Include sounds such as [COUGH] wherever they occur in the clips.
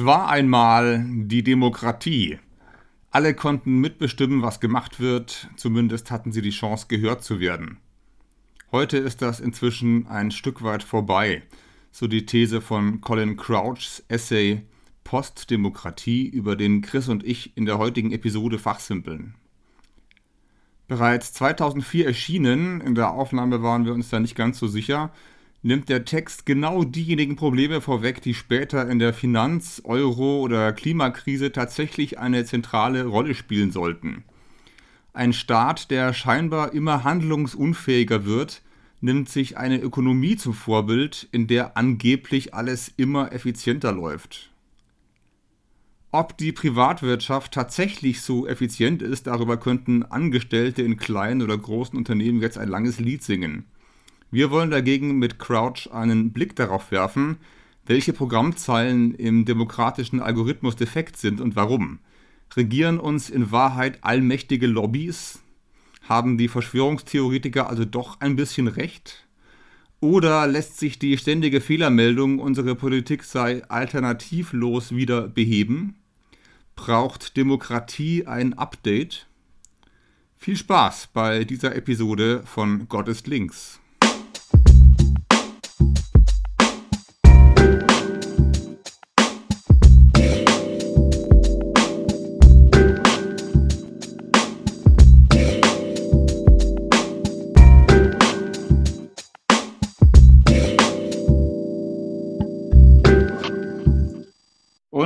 Es war einmal die Demokratie. Alle konnten mitbestimmen, was gemacht wird, zumindest hatten sie die Chance, gehört zu werden. Heute ist das inzwischen ein Stück weit vorbei, so die These von Colin Crouchs Essay Postdemokratie, über den Chris und ich in der heutigen Episode fachsimpeln. Bereits 2004 erschienen, in der Aufnahme waren wir uns da nicht ganz so sicher, nimmt der Text genau diejenigen Probleme vorweg, die später in der Finanz-, Euro- oder Klimakrise tatsächlich eine zentrale Rolle spielen sollten. Ein Staat, der scheinbar immer handlungsunfähiger wird, nimmt sich eine Ökonomie zum Vorbild, in der angeblich alles immer effizienter läuft. Ob die Privatwirtschaft tatsächlich so effizient ist, darüber könnten Angestellte in kleinen oder großen Unternehmen jetzt ein langes Lied singen. Wir wollen dagegen mit Crouch einen Blick darauf werfen, welche Programmzeilen im demokratischen Algorithmus defekt sind und warum. Regieren uns in Wahrheit allmächtige Lobbys? Haben die Verschwörungstheoretiker also doch ein bisschen recht? Oder lässt sich die ständige Fehlermeldung, unsere Politik sei alternativlos wieder beheben? Braucht Demokratie ein Update? Viel Spaß bei dieser Episode von Gott ist links.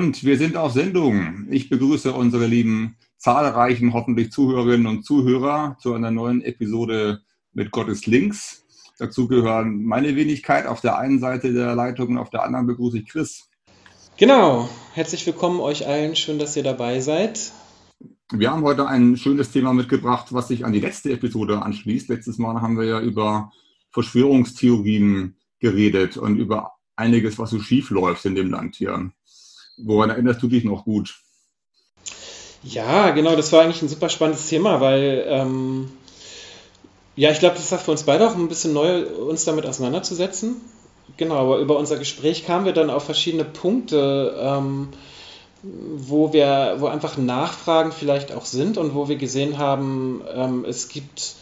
Und wir sind auf Sendung. Ich begrüße unsere lieben zahlreichen, hoffentlich Zuhörerinnen und Zuhörer zu einer neuen Episode mit Gottes Links. Dazu gehören meine Wenigkeit auf der einen Seite der Leitung und auf der anderen begrüße ich Chris. Genau, herzlich willkommen euch allen, schön, dass ihr dabei seid. Wir haben heute ein schönes Thema mitgebracht, was sich an die letzte Episode anschließt. Letztes Mal haben wir ja über Verschwörungstheorien geredet und über einiges, was so schief läuft in dem Land hier. Woran erinnerst du dich noch gut? Ja, genau, das war eigentlich ein super spannendes Thema, weil ähm, ja, ich glaube, das war für uns beide auch ein bisschen neu, uns damit auseinanderzusetzen. Genau, aber über unser Gespräch kamen wir dann auf verschiedene Punkte, ähm, wo wir, wo einfach Nachfragen vielleicht auch sind und wo wir gesehen haben, ähm, es gibt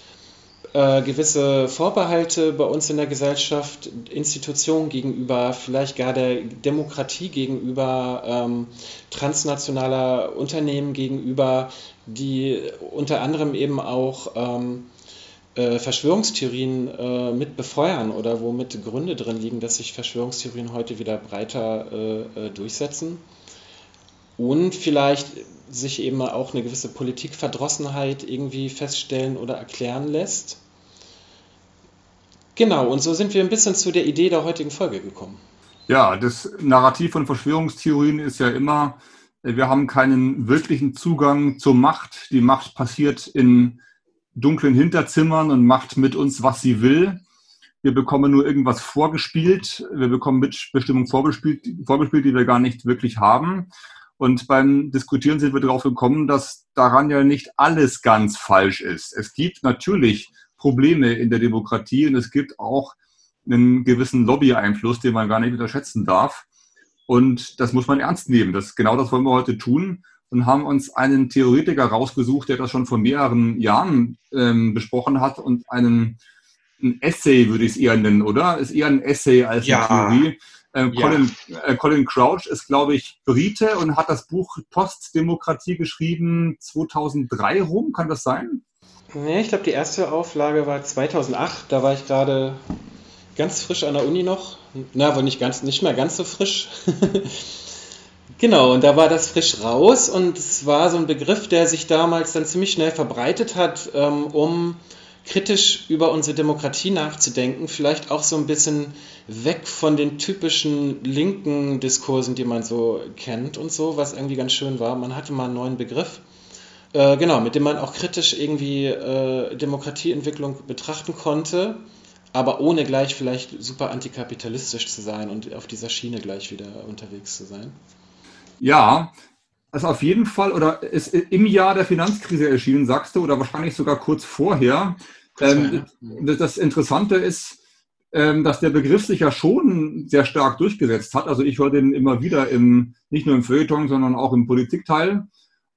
äh, gewisse Vorbehalte bei uns in der Gesellschaft, Institutionen gegenüber, vielleicht gar der Demokratie gegenüber, ähm, transnationaler Unternehmen gegenüber, die unter anderem eben auch ähm, äh, Verschwörungstheorien äh, mit befeuern oder womit Gründe drin liegen, dass sich Verschwörungstheorien heute wieder breiter äh, äh, durchsetzen. Und vielleicht sich eben auch eine gewisse Politikverdrossenheit irgendwie feststellen oder erklären lässt. Genau, und so sind wir ein bisschen zu der Idee der heutigen Folge gekommen. Ja, das Narrativ von Verschwörungstheorien ist ja immer, wir haben keinen wirklichen Zugang zur Macht. Die Macht passiert in dunklen Hinterzimmern und macht mit uns, was sie will. Wir bekommen nur irgendwas vorgespielt. Wir bekommen Mitbestimmung vorgespielt, vorgespielt, die wir gar nicht wirklich haben. Und beim Diskutieren sind wir darauf gekommen, dass daran ja nicht alles ganz falsch ist. Es gibt natürlich Probleme in der Demokratie und es gibt auch einen gewissen Lobby-Einfluss, den man gar nicht unterschätzen darf. Und das muss man ernst nehmen. Das, genau das wollen wir heute tun und haben uns einen Theoretiker rausgesucht, der das schon vor mehreren Jahren ähm, besprochen hat und einen ein Essay würde ich es eher nennen, oder? Ist eher ein Essay als ja. eine Theorie. Ähm, Colin, ja. äh, Colin Crouch ist, glaube ich, Brite und hat das Buch Postdemokratie geschrieben 2003 rum. Kann das sein? Nee, ich glaube, die erste Auflage war 2008. Da war ich gerade ganz frisch an der Uni noch. Na, aber nicht, ganz, nicht mehr ganz so frisch. [LAUGHS] genau, und da war das frisch raus und es war so ein Begriff, der sich damals dann ziemlich schnell verbreitet hat, ähm, um kritisch über unsere Demokratie nachzudenken, vielleicht auch so ein bisschen weg von den typischen linken Diskursen, die man so kennt und so, was irgendwie ganz schön war. Man hatte mal einen neuen Begriff. Äh, genau, mit dem man auch kritisch irgendwie äh, Demokratieentwicklung betrachten konnte, aber ohne gleich vielleicht super antikapitalistisch zu sein und auf dieser Schiene gleich wieder unterwegs zu sein. Ja, also auf jeden Fall, oder ist im Jahr der Finanzkrise erschienen, sagst du, oder wahrscheinlich sogar kurz vorher. Kurz ähm, das Interessante ist, ähm, dass der Begriff sich ja schon sehr stark durchgesetzt hat. Also ich höre den immer wieder im, nicht nur im Feuilleton, sondern auch im Politikteil.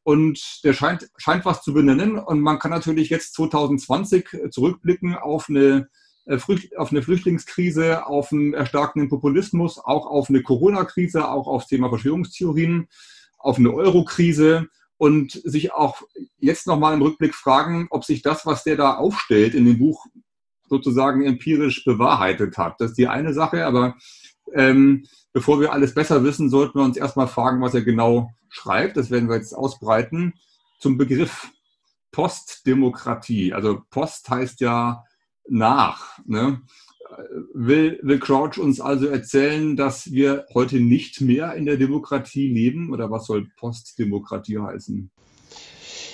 Und der scheint, scheint was zu benennen. Und man kann natürlich jetzt 2020 zurückblicken auf eine, äh, auf eine Flüchtlingskrise, auf einen erstarkenden Populismus, auch auf eine Corona-Krise, auch auf das Thema Verschwörungstheorien, auf eine Euro-Krise und sich auch jetzt nochmal im Rückblick fragen, ob sich das, was der da aufstellt in dem Buch, sozusagen empirisch bewahrheitet hat. Das ist die eine Sache, aber ähm, bevor wir alles besser wissen, sollten wir uns erstmal fragen, was er genau schreibt. Das werden wir jetzt ausbreiten. Zum Begriff Postdemokratie. Also Post heißt ja nach. Ne? Will, will Crouch uns also erzählen, dass wir heute nicht mehr in der Demokratie leben? Oder was soll Postdemokratie heißen?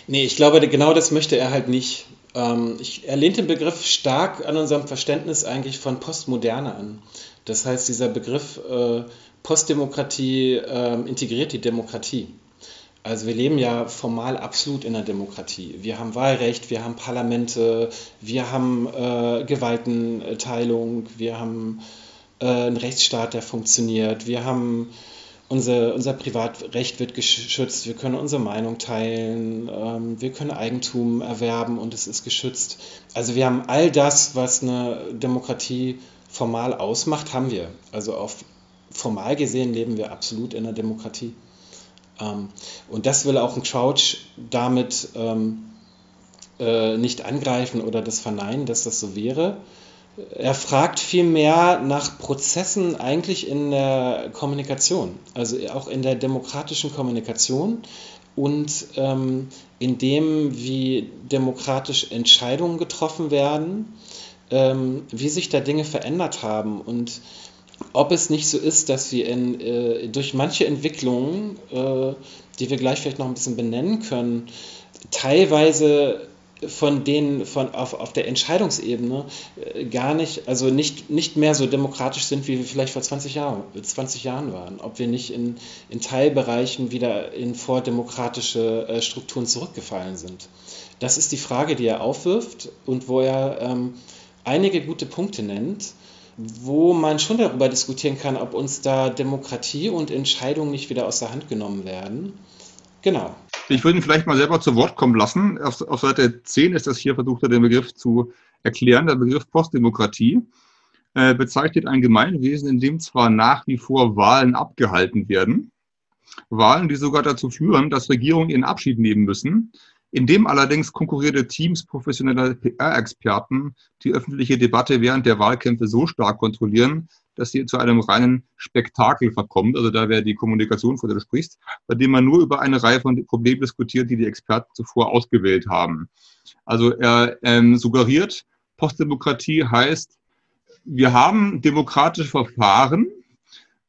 Nee, ich glaube, genau das möchte er halt nicht. Ähm, ich, er lehnt den Begriff stark an unserem Verständnis eigentlich von Postmoderne an. Das heißt, dieser Begriff äh, Postdemokratie äh, integriert die Demokratie. Also wir leben ja formal absolut in der Demokratie. Wir haben Wahlrecht, wir haben Parlamente, wir haben äh, Gewaltenteilung, wir haben äh, einen Rechtsstaat, der funktioniert, wir haben unser, unser Privatrecht wird geschützt, wir können unsere Meinung teilen, ähm, wir können Eigentum erwerben und es ist geschützt. Also wir haben all das, was eine Demokratie formal ausmacht, haben wir. Also auf formal gesehen leben wir absolut in einer Demokratie. Ähm, und das will auch ein Crouch damit ähm, äh, nicht angreifen oder das verneinen, dass das so wäre. Er fragt vielmehr nach Prozessen eigentlich in der Kommunikation, also auch in der demokratischen Kommunikation und ähm, in dem, wie demokratisch Entscheidungen getroffen werden, ähm, wie sich da Dinge verändert haben und ob es nicht so ist, dass wir in, äh, durch manche Entwicklungen, äh, die wir gleich vielleicht noch ein bisschen benennen können, teilweise von denen von auf, auf der Entscheidungsebene äh, gar nicht, also nicht, nicht mehr so demokratisch sind, wie wir vielleicht vor 20 Jahren, 20 Jahren waren. Ob wir nicht in, in Teilbereichen wieder in vordemokratische äh, Strukturen zurückgefallen sind. Das ist die Frage, die er aufwirft und wo er ähm, einige gute Punkte nennt wo man schon darüber diskutieren kann, ob uns da Demokratie und Entscheidungen nicht wieder aus der Hand genommen werden. Genau. Ich würde ihn vielleicht mal selber zu Wort kommen lassen. Auf, auf Seite 10 ist das hier versucht, er den Begriff zu erklären. Der Begriff Postdemokratie äh, bezeichnet ein Gemeinwesen, in dem zwar nach wie vor Wahlen abgehalten werden, Wahlen, die sogar dazu führen, dass Regierungen ihren Abschied nehmen müssen, in dem allerdings konkurrierte Teams professioneller PR-Experten die öffentliche Debatte während der Wahlkämpfe so stark kontrollieren, dass sie zu einem reinen Spektakel verkommt. Also da wäre die Kommunikation, von der du sprichst, bei dem man nur über eine Reihe von Problemen diskutiert, die die Experten zuvor ausgewählt haben. Also er ähm, suggeriert, Postdemokratie heißt, wir haben demokratische Verfahren,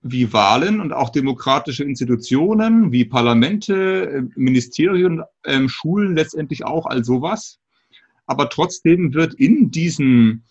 wie Wahlen und auch demokratische Institutionen wie Parlamente, äh, Ministerien, ähm, Schulen letztendlich auch all sowas. Aber trotzdem wird in diesen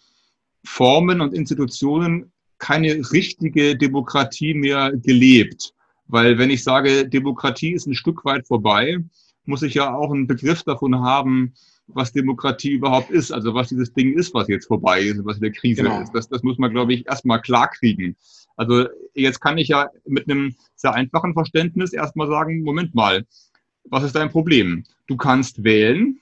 Formen und Institutionen keine richtige Demokratie mehr gelebt. Weil wenn ich sage, Demokratie ist ein Stück weit vorbei, muss ich ja auch einen Begriff davon haben, was Demokratie überhaupt ist, also was dieses Ding ist, was jetzt vorbei ist, was in der Krise genau. ist. Das, das muss man, glaube ich, erstmal klarkriegen. Also jetzt kann ich ja mit einem sehr einfachen Verständnis erstmal sagen, Moment mal, was ist dein Problem? Du kannst wählen,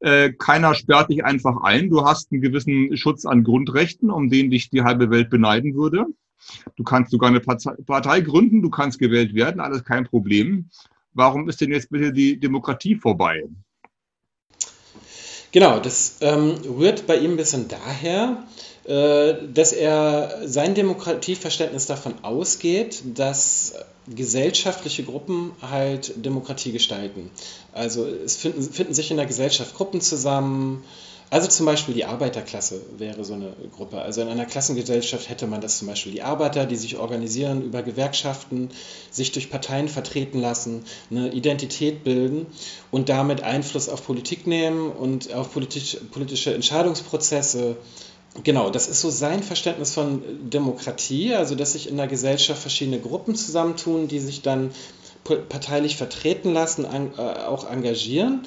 äh, keiner sperrt dich einfach ein, du hast einen gewissen Schutz an Grundrechten, um den dich die halbe Welt beneiden würde. Du kannst sogar eine Partei gründen, du kannst gewählt werden, alles kein Problem. Warum ist denn jetzt bitte die Demokratie vorbei? Genau, das ähm, rührt bei ihm ein bisschen daher, dass er sein Demokratieverständnis davon ausgeht, dass gesellschaftliche Gruppen halt Demokratie gestalten. Also es finden, finden sich in der Gesellschaft Gruppen zusammen, also zum Beispiel die Arbeiterklasse wäre so eine Gruppe. Also in einer Klassengesellschaft hätte man das zum Beispiel die Arbeiter, die sich organisieren über Gewerkschaften, sich durch Parteien vertreten lassen, eine Identität bilden und damit Einfluss auf Politik nehmen und auf politisch, politische Entscheidungsprozesse Genau, das ist so sein Verständnis von Demokratie, also dass sich in der Gesellschaft verschiedene Gruppen zusammentun, die sich dann parteilich vertreten lassen, äh, auch engagieren.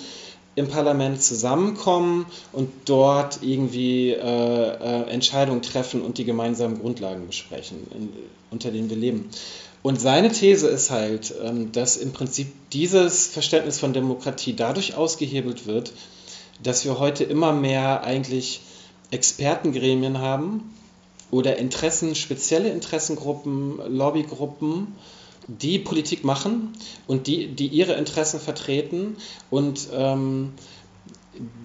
im Parlament zusammenkommen und dort irgendwie äh, äh, Entscheidungen treffen und die gemeinsamen Grundlagen besprechen, in, unter denen wir leben. Und seine These ist halt, ähm, dass im Prinzip dieses Verständnis von Demokratie dadurch ausgehebelt wird, dass wir heute immer mehr eigentlich Expertengremien haben oder Interessen, spezielle Interessengruppen, Lobbygruppen, die Politik machen und die, die ihre Interessen vertreten und ähm,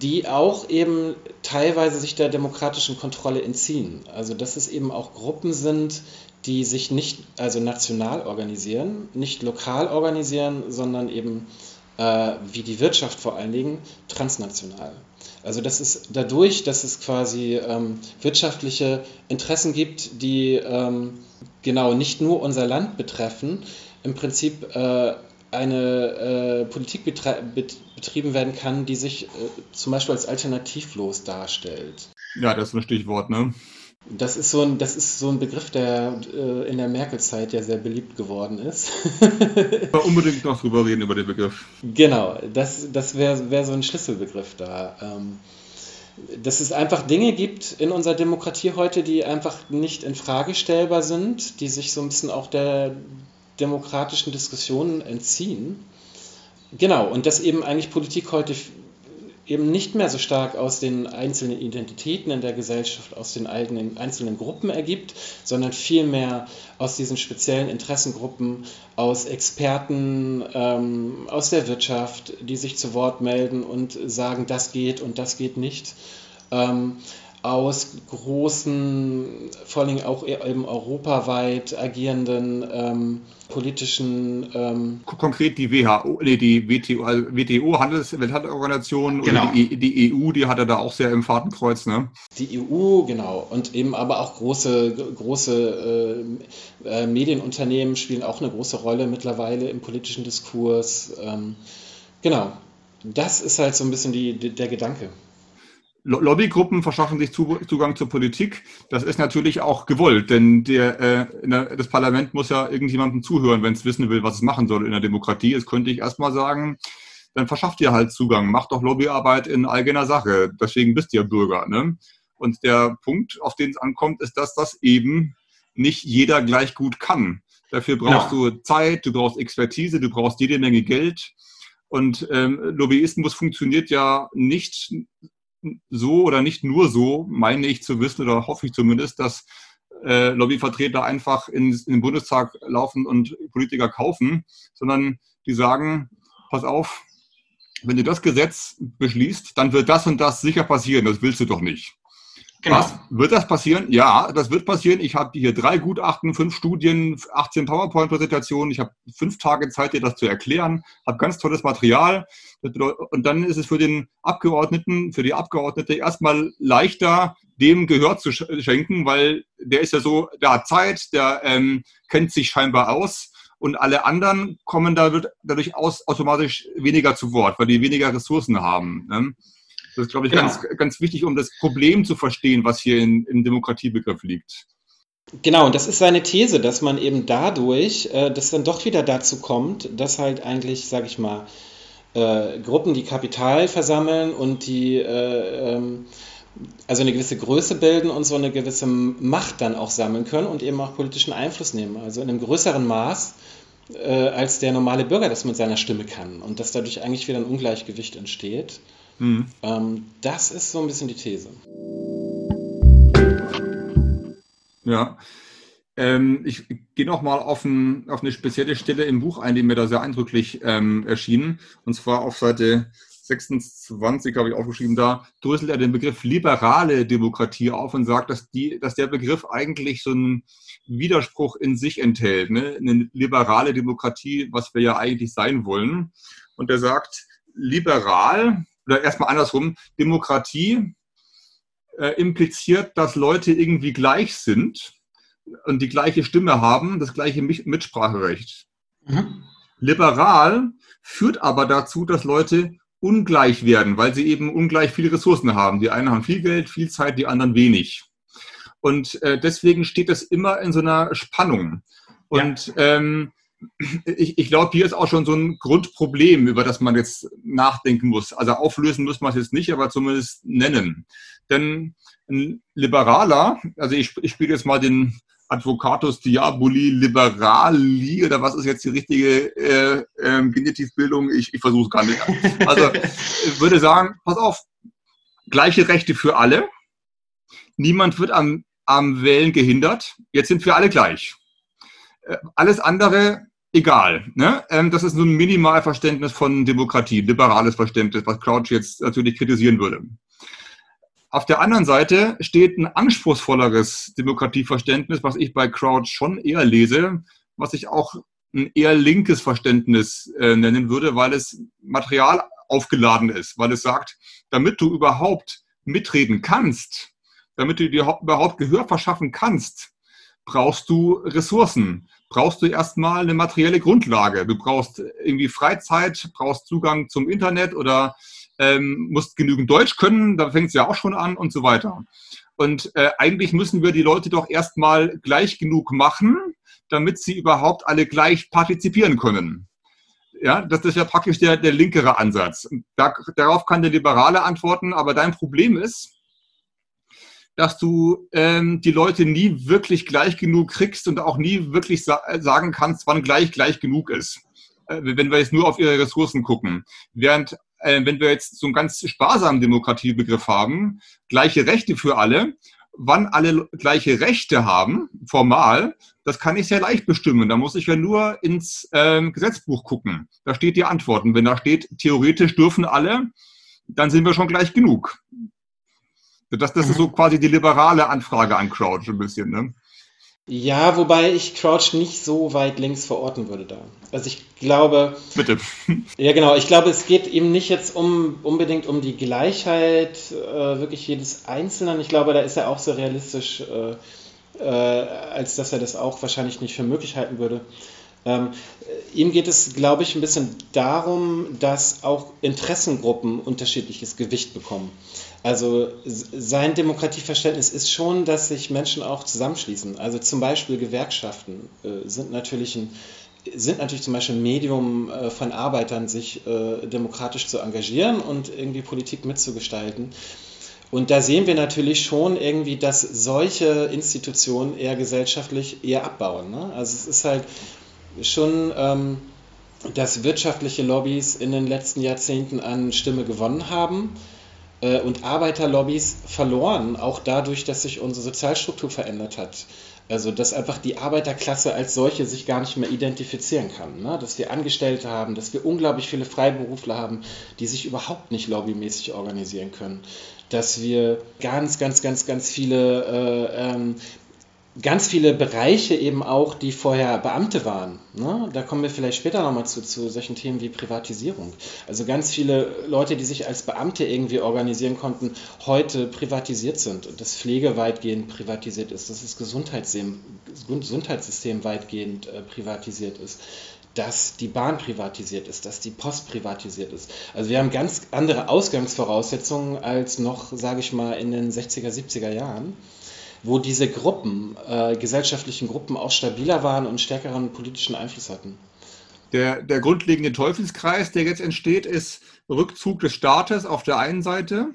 die auch eben teilweise sich der demokratischen Kontrolle entziehen. Also dass es eben auch Gruppen sind, die sich nicht also national organisieren, nicht lokal organisieren, sondern eben äh, wie die Wirtschaft vor allen Dingen transnational. Also das ist dadurch, dass es quasi ähm, wirtschaftliche Interessen gibt, die ähm, genau nicht nur unser Land betreffen, im Prinzip äh, eine äh, Politik betrieben werden kann, die sich äh, zum Beispiel als alternativlos darstellt. Ja, das ist ein Stichwort, ne? Das ist so ein, das ist so ein Begriff, der äh, in der Merkel-Zeit ja sehr beliebt geworden ist. [LAUGHS] Aber unbedingt noch drüber reden über den Begriff. Genau, das, das wäre wär so ein Schlüsselbegriff da. Ähm, dass es einfach Dinge gibt in unserer Demokratie heute, die einfach nicht in Frage stellbar sind, die sich so ein bisschen auch der demokratischen Diskussionen entziehen. Genau, und dass eben eigentlich Politik heute eben nicht mehr so stark aus den einzelnen Identitäten in der Gesellschaft, aus den eigenen einzelnen Gruppen ergibt, sondern vielmehr aus diesen speziellen Interessengruppen, aus Experten ähm, aus der Wirtschaft, die sich zu Wort melden und sagen, das geht und das geht nicht. Ähm, aus großen, vor allem auch eben europaweit agierenden ähm, politischen. Ähm Konkret die WHO, nee, die WTO, also WTO Handels Welthandelsorganisation genau. oder die, die, EU, die hat er da auch sehr im Fadenkreuz, ne? Die EU, genau. Und eben aber auch große, große äh, äh, Medienunternehmen spielen auch eine große Rolle mittlerweile im politischen Diskurs. Ähm, genau. Das ist halt so ein bisschen die der Gedanke. Lobbygruppen verschaffen sich Zugang zur Politik. Das ist natürlich auch gewollt, denn der, äh, das Parlament muss ja irgendjemandem zuhören, wenn es wissen will, was es machen soll in der Demokratie. Jetzt könnte ich erstmal sagen, dann verschafft ihr halt Zugang, macht doch Lobbyarbeit in eigener Sache. Deswegen bist ihr Bürger. Ne? Und der Punkt, auf den es ankommt, ist, dass das eben nicht jeder gleich gut kann. Dafür brauchst ja. du Zeit, du brauchst Expertise, du brauchst jede Menge Geld. Und ähm, Lobbyismus funktioniert ja nicht so oder nicht nur so, meine ich zu wissen oder hoffe ich zumindest, dass äh, Lobbyvertreter einfach in, in, den Bundestag laufen und Politiker kaufen, sondern die sagen, pass auf, wenn du das Gesetz beschließt, dann wird das und das sicher passieren, das willst du doch nicht. Genau. Was? Wird das passieren? Ja, das wird passieren. Ich habe hier drei Gutachten, fünf Studien, 18 PowerPoint-Präsentationen. Ich habe fünf Tage Zeit, dir das zu erklären. Habe ganz tolles Material. Und dann ist es für den Abgeordneten, für die Abgeordnete erstmal leichter, dem Gehör zu schenken, weil der ist ja so, der hat Zeit, der ähm, kennt sich scheinbar aus. Und alle anderen kommen dadurch aus, automatisch weniger zu Wort, weil die weniger Ressourcen haben. Ne? Das ist, glaube ich, genau. ganz, ganz wichtig, um das Problem zu verstehen, was hier in, im Demokratiebegriff liegt. Genau, und das ist seine These, dass man eben dadurch, äh, dass dann doch wieder dazu kommt, dass halt eigentlich, sage ich mal, äh, Gruppen, die Kapital versammeln und die äh, ähm, also eine gewisse Größe bilden und so eine gewisse Macht dann auch sammeln können und eben auch politischen Einfluss nehmen. Also in einem größeren Maß äh, als der normale Bürger das mit seiner Stimme kann und dass dadurch eigentlich wieder ein Ungleichgewicht entsteht. Mhm. Ähm, das ist so ein bisschen die These. Ja. Ähm, ich gehe nochmal auf, ein, auf eine spezielle Stelle im Buch ein, die mir da sehr eindrücklich ähm, erschien. Und zwar auf Seite 26 habe ich aufgeschrieben, da dröselt er den Begriff liberale Demokratie auf und sagt, dass, die, dass der Begriff eigentlich so einen Widerspruch in sich enthält. Ne? Eine liberale Demokratie, was wir ja eigentlich sein wollen. Und er sagt, liberal oder erstmal andersrum, Demokratie äh, impliziert, dass Leute irgendwie gleich sind und die gleiche Stimme haben, das gleiche Mitspracherecht. Mhm. Liberal führt aber dazu, dass Leute ungleich werden, weil sie eben ungleich viele Ressourcen haben. Die einen haben viel Geld, viel Zeit, die anderen wenig. Und äh, deswegen steht das immer in so einer Spannung. Und ja. ähm, ich, ich glaube, hier ist auch schon so ein Grundproblem, über das man jetzt nachdenken muss. Also auflösen muss man es jetzt nicht, aber zumindest nennen. Denn ein Liberaler, also ich, ich spiele jetzt mal den Advocatus Diaboli Liberali oder was ist jetzt die richtige äh, äh, Genitivbildung? Ich, ich versuche es gar nicht. Also ich würde sagen, pass auf, gleiche Rechte für alle. Niemand wird am, am Wählen gehindert. Jetzt sind wir alle gleich. Äh, alles andere egal. Ne? Ähm, das ist so ein Minimalverständnis von Demokratie, liberales Verständnis, was Crouch jetzt natürlich kritisieren würde. Auf der anderen Seite steht ein anspruchsvolleres Demokratieverständnis, was ich bei Crouch schon eher lese, was ich auch ein eher linkes Verständnis äh, nennen würde, weil es Material aufgeladen ist, weil es sagt, damit du überhaupt mitreden kannst, damit du dir überhaupt Gehör verschaffen kannst, brauchst du Ressourcen, brauchst du erstmal eine materielle Grundlage. Du brauchst irgendwie Freizeit, brauchst Zugang zum Internet oder ähm, musst genügend Deutsch können, da fängt es ja auch schon an und so weiter. Und äh, eigentlich müssen wir die Leute doch erstmal gleich genug machen, damit sie überhaupt alle gleich partizipieren können. Ja, das ist ja praktisch der, der linkere Ansatz. Da, darauf kann der Liberale antworten, aber dein Problem ist, dass du ähm, die Leute nie wirklich gleich genug kriegst und auch nie wirklich sa sagen kannst, wann gleich gleich genug ist. Äh, wenn wir jetzt nur auf ihre Ressourcen gucken. Während äh, wenn wir jetzt so einen ganz sparsamen Demokratiebegriff haben, gleiche Rechte für alle, wann alle gleiche Rechte haben, formal, das kann ich sehr leicht bestimmen. Da muss ich ja nur ins ähm, Gesetzbuch gucken. Da steht die Antworten. Wenn da steht, theoretisch dürfen alle, dann sind wir schon gleich genug. Das, das ist so mhm. quasi die liberale Anfrage an Crouch ein bisschen. Ne? Ja, wobei ich Crouch nicht so weit links verorten würde da. Also ich glaube. Bitte. Ja, genau. Ich glaube, es geht ihm nicht jetzt um unbedingt um die Gleichheit äh, wirklich jedes Einzelnen. Ich glaube, da ist er auch so realistisch, äh, äh, als dass er das auch wahrscheinlich nicht für möglich halten würde. Ähm, ihm geht es, glaube ich, ein bisschen darum, dass auch Interessengruppen unterschiedliches Gewicht bekommen. Also sein Demokratieverständnis ist schon, dass sich Menschen auch zusammenschließen. Also zum Beispiel Gewerkschaften äh, sind natürlich ein sind natürlich zum Beispiel ein Medium äh, von Arbeitern, sich äh, demokratisch zu engagieren und irgendwie Politik mitzugestalten. Und da sehen wir natürlich schon irgendwie, dass solche Institutionen eher gesellschaftlich eher abbauen. Ne? Also es ist halt schon, ähm, dass wirtschaftliche Lobbys in den letzten Jahrzehnten an Stimme gewonnen haben äh, und Arbeiterlobbys verloren, auch dadurch, dass sich unsere Sozialstruktur verändert hat. Also, dass einfach die Arbeiterklasse als solche sich gar nicht mehr identifizieren kann. Ne? Dass wir Angestellte haben, dass wir unglaublich viele Freiberufler haben, die sich überhaupt nicht lobbymäßig organisieren können. Dass wir ganz, ganz, ganz, ganz viele äh, ähm, ganz viele Bereiche eben auch, die vorher Beamte waren. Ne? Da kommen wir vielleicht später nochmal zu, zu solchen Themen wie Privatisierung. Also ganz viele Leute, die sich als Beamte irgendwie organisieren konnten, heute privatisiert sind und das Pflege weitgehend privatisiert ist, dass das Gesundheitssystem, Gesundheitssystem weitgehend äh, privatisiert ist dass die Bahn privatisiert ist, dass die Post privatisiert ist. Also wir haben ganz andere Ausgangsvoraussetzungen als noch, sage ich mal, in den 60er, 70er Jahren wo diese Gruppen, äh, gesellschaftlichen Gruppen auch stabiler waren und stärkeren politischen Einfluss hatten. Der, der grundlegende Teufelskreis, der jetzt entsteht, ist Rückzug des Staates auf der einen Seite,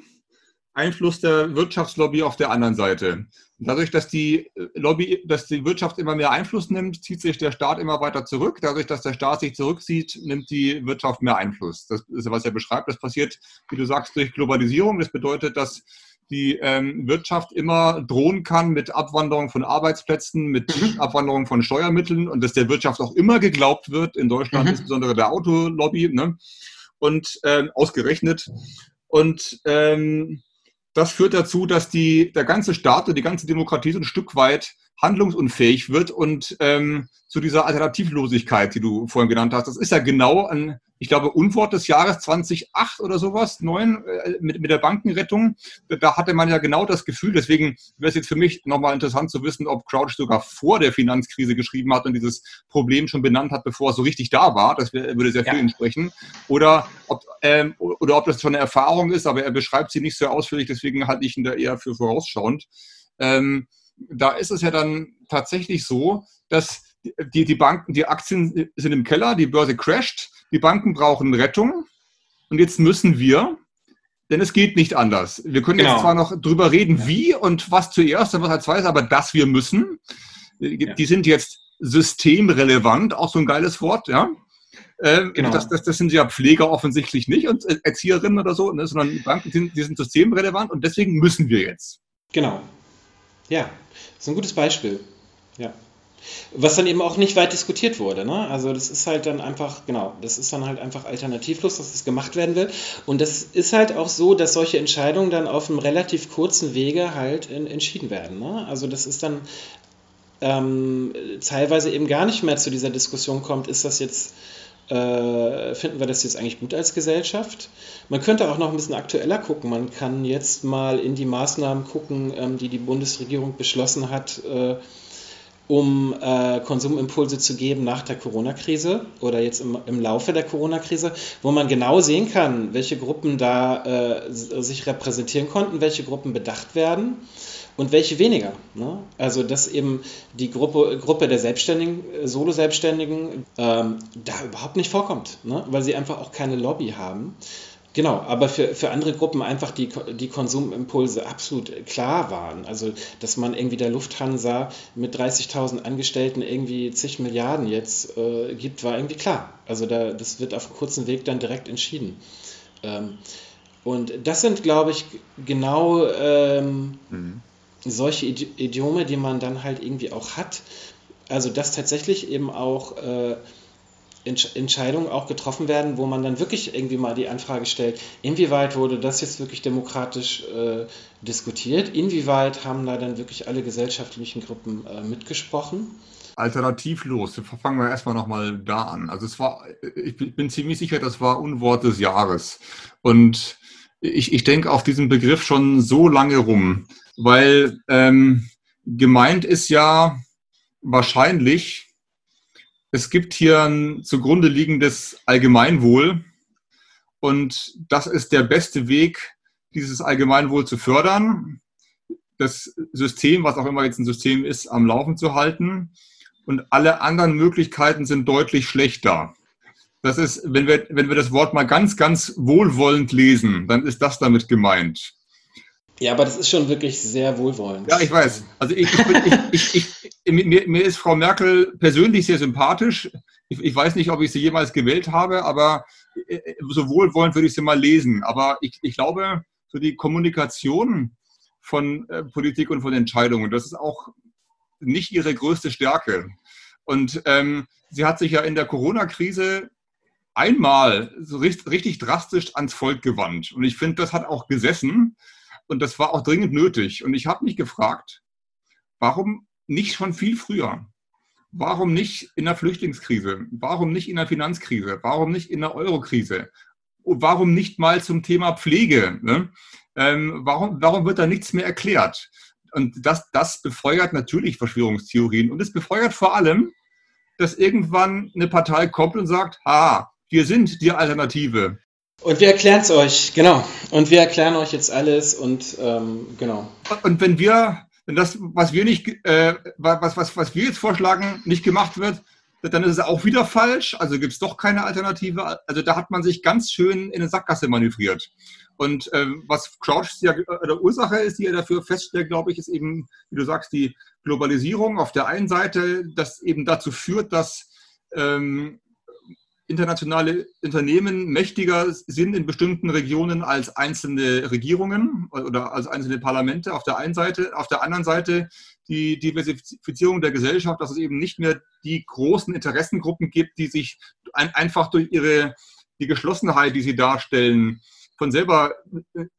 Einfluss der Wirtschaftslobby auf der anderen Seite. Dadurch, dass die Lobby, dass die Wirtschaft immer mehr Einfluss nimmt, zieht sich der Staat immer weiter zurück. Dadurch, dass der Staat sich zurückzieht, nimmt die Wirtschaft mehr Einfluss. Das ist, was er beschreibt. Das passiert, wie du sagst, durch Globalisierung. Das bedeutet, dass die ähm, Wirtschaft immer drohen kann mit Abwanderung von Arbeitsplätzen, mit mhm. Abwanderung von Steuermitteln und dass der Wirtschaft auch immer geglaubt wird, in Deutschland mhm. insbesondere der Autolobby, ne? und ähm, ausgerechnet. Und ähm, das führt dazu, dass die, der ganze Staat und die ganze Demokratie so ein Stück weit handlungsunfähig wird und ähm, zu dieser Alternativlosigkeit, die du vorhin genannt hast. Das ist ja genau ein, ich glaube, Unwort des Jahres 2008 oder sowas, neun, äh, mit, mit der Bankenrettung. Da hatte man ja genau das Gefühl, deswegen wäre es jetzt für mich nochmal interessant zu wissen, ob Crouch sogar vor der Finanzkrise geschrieben hat und dieses Problem schon benannt hat, bevor es so richtig da war. Das würde sehr ja. viel entsprechen. Oder ob, ähm, oder ob das schon eine Erfahrung ist, aber er beschreibt sie nicht so ausführlich, deswegen halte ich ihn da eher für vorausschauend. Ähm, da ist es ja dann tatsächlich so, dass die, die Banken, die Aktien sind im Keller, die Börse crasht, die Banken brauchen Rettung und jetzt müssen wir, denn es geht nicht anders. Wir können genau. jetzt zwar noch drüber reden, wie und was zuerst und was als zweites, aber dass wir müssen, ja. die sind jetzt systemrelevant, auch so ein geiles Wort, ja. Äh, genau. das, das, das, sind ja Pfleger offensichtlich nicht und Erzieherinnen oder so, ne, sondern die Banken sind, die sind systemrelevant und deswegen müssen wir jetzt. Genau. Ja, das ist ein gutes Beispiel. Ja. Was dann eben auch nicht weit diskutiert wurde. Ne? Also das ist halt dann einfach, genau, das ist dann halt einfach alternativlos, dass das gemacht werden will. Und das ist halt auch so, dass solche Entscheidungen dann auf einem relativ kurzen Wege halt in, entschieden werden. Ne? Also das ist dann ähm, teilweise eben gar nicht mehr zu dieser Diskussion kommt, ist das jetzt äh, finden wir das jetzt eigentlich gut als Gesellschaft? Man könnte auch noch ein bisschen aktueller gucken. Man kann jetzt mal in die Maßnahmen gucken, ähm, die die Bundesregierung beschlossen hat, äh, um äh, Konsumimpulse zu geben nach der Corona-Krise oder jetzt im, im Laufe der Corona-Krise, wo man genau sehen kann, welche Gruppen da äh, sich repräsentieren konnten, welche Gruppen bedacht werden und welche weniger. Ne? Also dass eben die Gruppe, Gruppe der Selbstständigen, Solo-Selbstständigen ähm, da überhaupt nicht vorkommt, ne? weil sie einfach auch keine Lobby haben. Genau, aber für, für andere Gruppen einfach die, die Konsumimpulse absolut klar waren. Also, dass man irgendwie der Lufthansa mit 30.000 Angestellten irgendwie zig Milliarden jetzt äh, gibt, war irgendwie klar. Also, da, das wird auf kurzen Weg dann direkt entschieden. Ähm, und das sind, glaube ich, genau ähm, mhm. Solche Idiome, die man dann halt irgendwie auch hat. Also, dass tatsächlich eben auch. Äh, Entscheidungen auch getroffen werden, wo man dann wirklich irgendwie mal die Anfrage stellt, inwieweit wurde das jetzt wirklich demokratisch äh, diskutiert, inwieweit haben da dann wirklich alle gesellschaftlichen Gruppen äh, mitgesprochen. Alternativlos, fangen wir erstmal nochmal da an. Also es war, ich bin ziemlich sicher, das war Unwort des Jahres. Und ich, ich denke auf diesen Begriff schon so lange rum, weil ähm, gemeint ist ja wahrscheinlich, es gibt hier ein zugrunde liegendes Allgemeinwohl und das ist der beste Weg, dieses Allgemeinwohl zu fördern, das System, was auch immer jetzt ein System ist, am Laufen zu halten und alle anderen Möglichkeiten sind deutlich schlechter. Das ist, wenn wir, wenn wir das Wort mal ganz, ganz wohlwollend lesen, dann ist das damit gemeint. Ja, aber das ist schon wirklich sehr wohlwollend. Ja, ich weiß. Also ich, ich, ich, mir, mir, ist Frau Merkel persönlich sehr sympathisch. Ich, weiß nicht, ob ich sie jemals gewählt habe, aber äh, so wohlwollend würde ich sie mal lesen. Aber ich, glaube, so die Kommunikation von äh, Politik und von Entscheidungen, das ist auch nicht ihre größte Stärke. Und ähm, sie hat sich ja in der Corona-Krise einmal so richtig, richtig drastisch ans Volk gewandt. Und ich finde, das hat auch gesessen. Und das war auch dringend nötig. Und ich habe mich gefragt, warum nicht schon viel früher? Warum nicht in der Flüchtlingskrise? Warum nicht in der Finanzkrise? Warum nicht in der Eurokrise? Warum nicht mal zum Thema Pflege? Ne? Ähm, warum, warum wird da nichts mehr erklärt? Und das, das befeuert natürlich Verschwörungstheorien. Und es befeuert vor allem, dass irgendwann eine Partei kommt und sagt, ha, wir sind die Alternative. Und wir erklären es euch, genau. Und wir erklären euch jetzt alles und ähm, genau. Und wenn wir, wenn das, was wir nicht, äh, was, was, was wir jetzt vorschlagen, nicht gemacht wird, dann ist es auch wieder falsch. Also gibt es doch keine Alternative. Also da hat man sich ganz schön in eine Sackgasse manövriert. Und äh, was Crouch ja äh, Ursache ist, die er dafür feststellt, glaube ich, ist eben, wie du sagst, die Globalisierung auf der einen Seite, das eben dazu führt, dass ähm, internationale Unternehmen mächtiger sind in bestimmten Regionen als einzelne Regierungen oder als einzelne Parlamente auf der einen Seite. Auf der anderen Seite die Diversifizierung der Gesellschaft, dass es eben nicht mehr die großen Interessengruppen gibt, die sich ein, einfach durch ihre die Geschlossenheit, die sie darstellen, von selber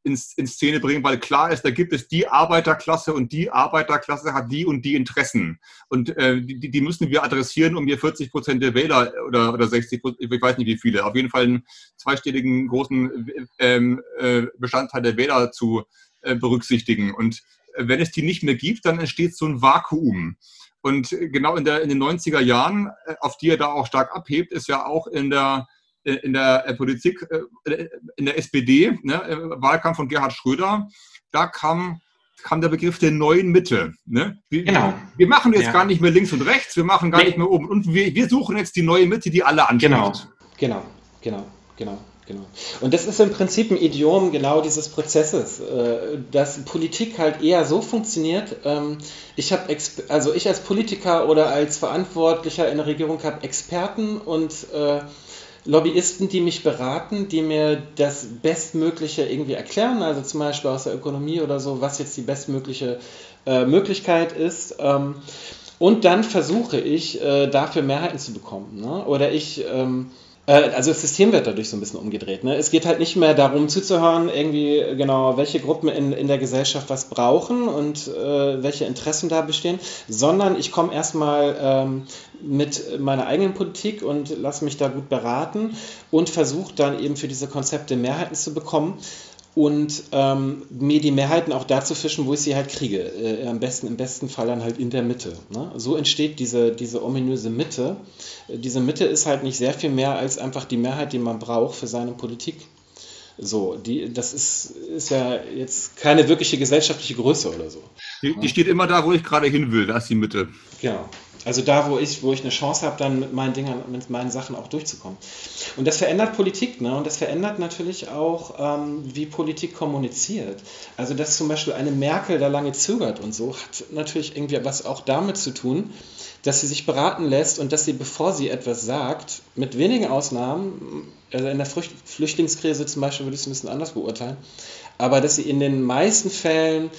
ins, in Szene bringen, weil klar ist, da gibt es die Arbeiterklasse und die Arbeiterklasse hat die und die Interessen. Und äh, die, die, müssen wir adressieren, um hier 40 Prozent der Wähler oder, oder 60 Prozent, ich weiß nicht wie viele, auf jeden Fall einen zweistelligen großen ähm, äh, Bestandteil der Wähler zu äh, berücksichtigen. Und äh, wenn es die nicht mehr gibt, dann entsteht so ein Vakuum. Und genau in, der, in den 90er Jahren, äh, auf die er da auch stark abhebt, ist ja auch in der in der äh, Politik, äh, in der SPD, ne, Wahlkampf von Gerhard Schröder, da kam, kam der Begriff der neuen Mitte. Ne? Wir, genau. wir machen jetzt ja. gar nicht mehr links und rechts, wir machen gar nee. nicht mehr oben. Und wir, wir suchen jetzt die neue Mitte, die alle anspricht. Genau, genau, genau, genau. genau. Und das ist im Prinzip ein Idiom genau dieses Prozesses, äh, dass Politik halt eher so funktioniert. Ähm, ich habe, also ich als Politiker oder als Verantwortlicher in der Regierung habe Experten und äh, Lobbyisten, die mich beraten, die mir das Bestmögliche irgendwie erklären, also zum Beispiel aus der Ökonomie oder so, was jetzt die bestmögliche äh, Möglichkeit ist. Ähm, und dann versuche ich, äh, dafür Mehrheiten zu bekommen. Ne? Oder ich, ähm, äh, also das System wird dadurch so ein bisschen umgedreht. Ne? Es geht halt nicht mehr darum zuzuhören, irgendwie genau, welche Gruppen in, in der Gesellschaft was brauchen und äh, welche Interessen da bestehen, sondern ich komme erstmal ähm, mit meiner eigenen Politik und lasse mich da gut beraten und versuche dann eben für diese Konzepte Mehrheiten zu bekommen und ähm, mir die Mehrheiten auch dazu fischen, wo ich sie halt kriege. Äh, am besten, im besten Fall dann halt in der Mitte. Ne? So entsteht diese, diese ominöse Mitte. Äh, diese Mitte ist halt nicht sehr viel mehr als einfach die Mehrheit, die man braucht für seine Politik. So, die, das ist, ist ja jetzt keine wirkliche gesellschaftliche Größe oder so. Die, die steht immer da, wo ich gerade hin will, da ist die Mitte. Genau. Also da, wo ich, wo ich eine Chance habe, dann mit meinen Dingen, mit meinen Sachen auch durchzukommen. Und das verändert Politik, ne? Und das verändert natürlich auch, ähm, wie Politik kommuniziert. Also, dass zum Beispiel eine Merkel da lange zögert und so, hat natürlich irgendwie was auch damit zu tun, dass sie sich beraten lässt und dass sie, bevor sie etwas sagt, mit wenigen Ausnahmen, also in der Flüchtlingskrise zum Beispiel würde ich es ein bisschen anders beurteilen, aber dass sie in den meisten Fällen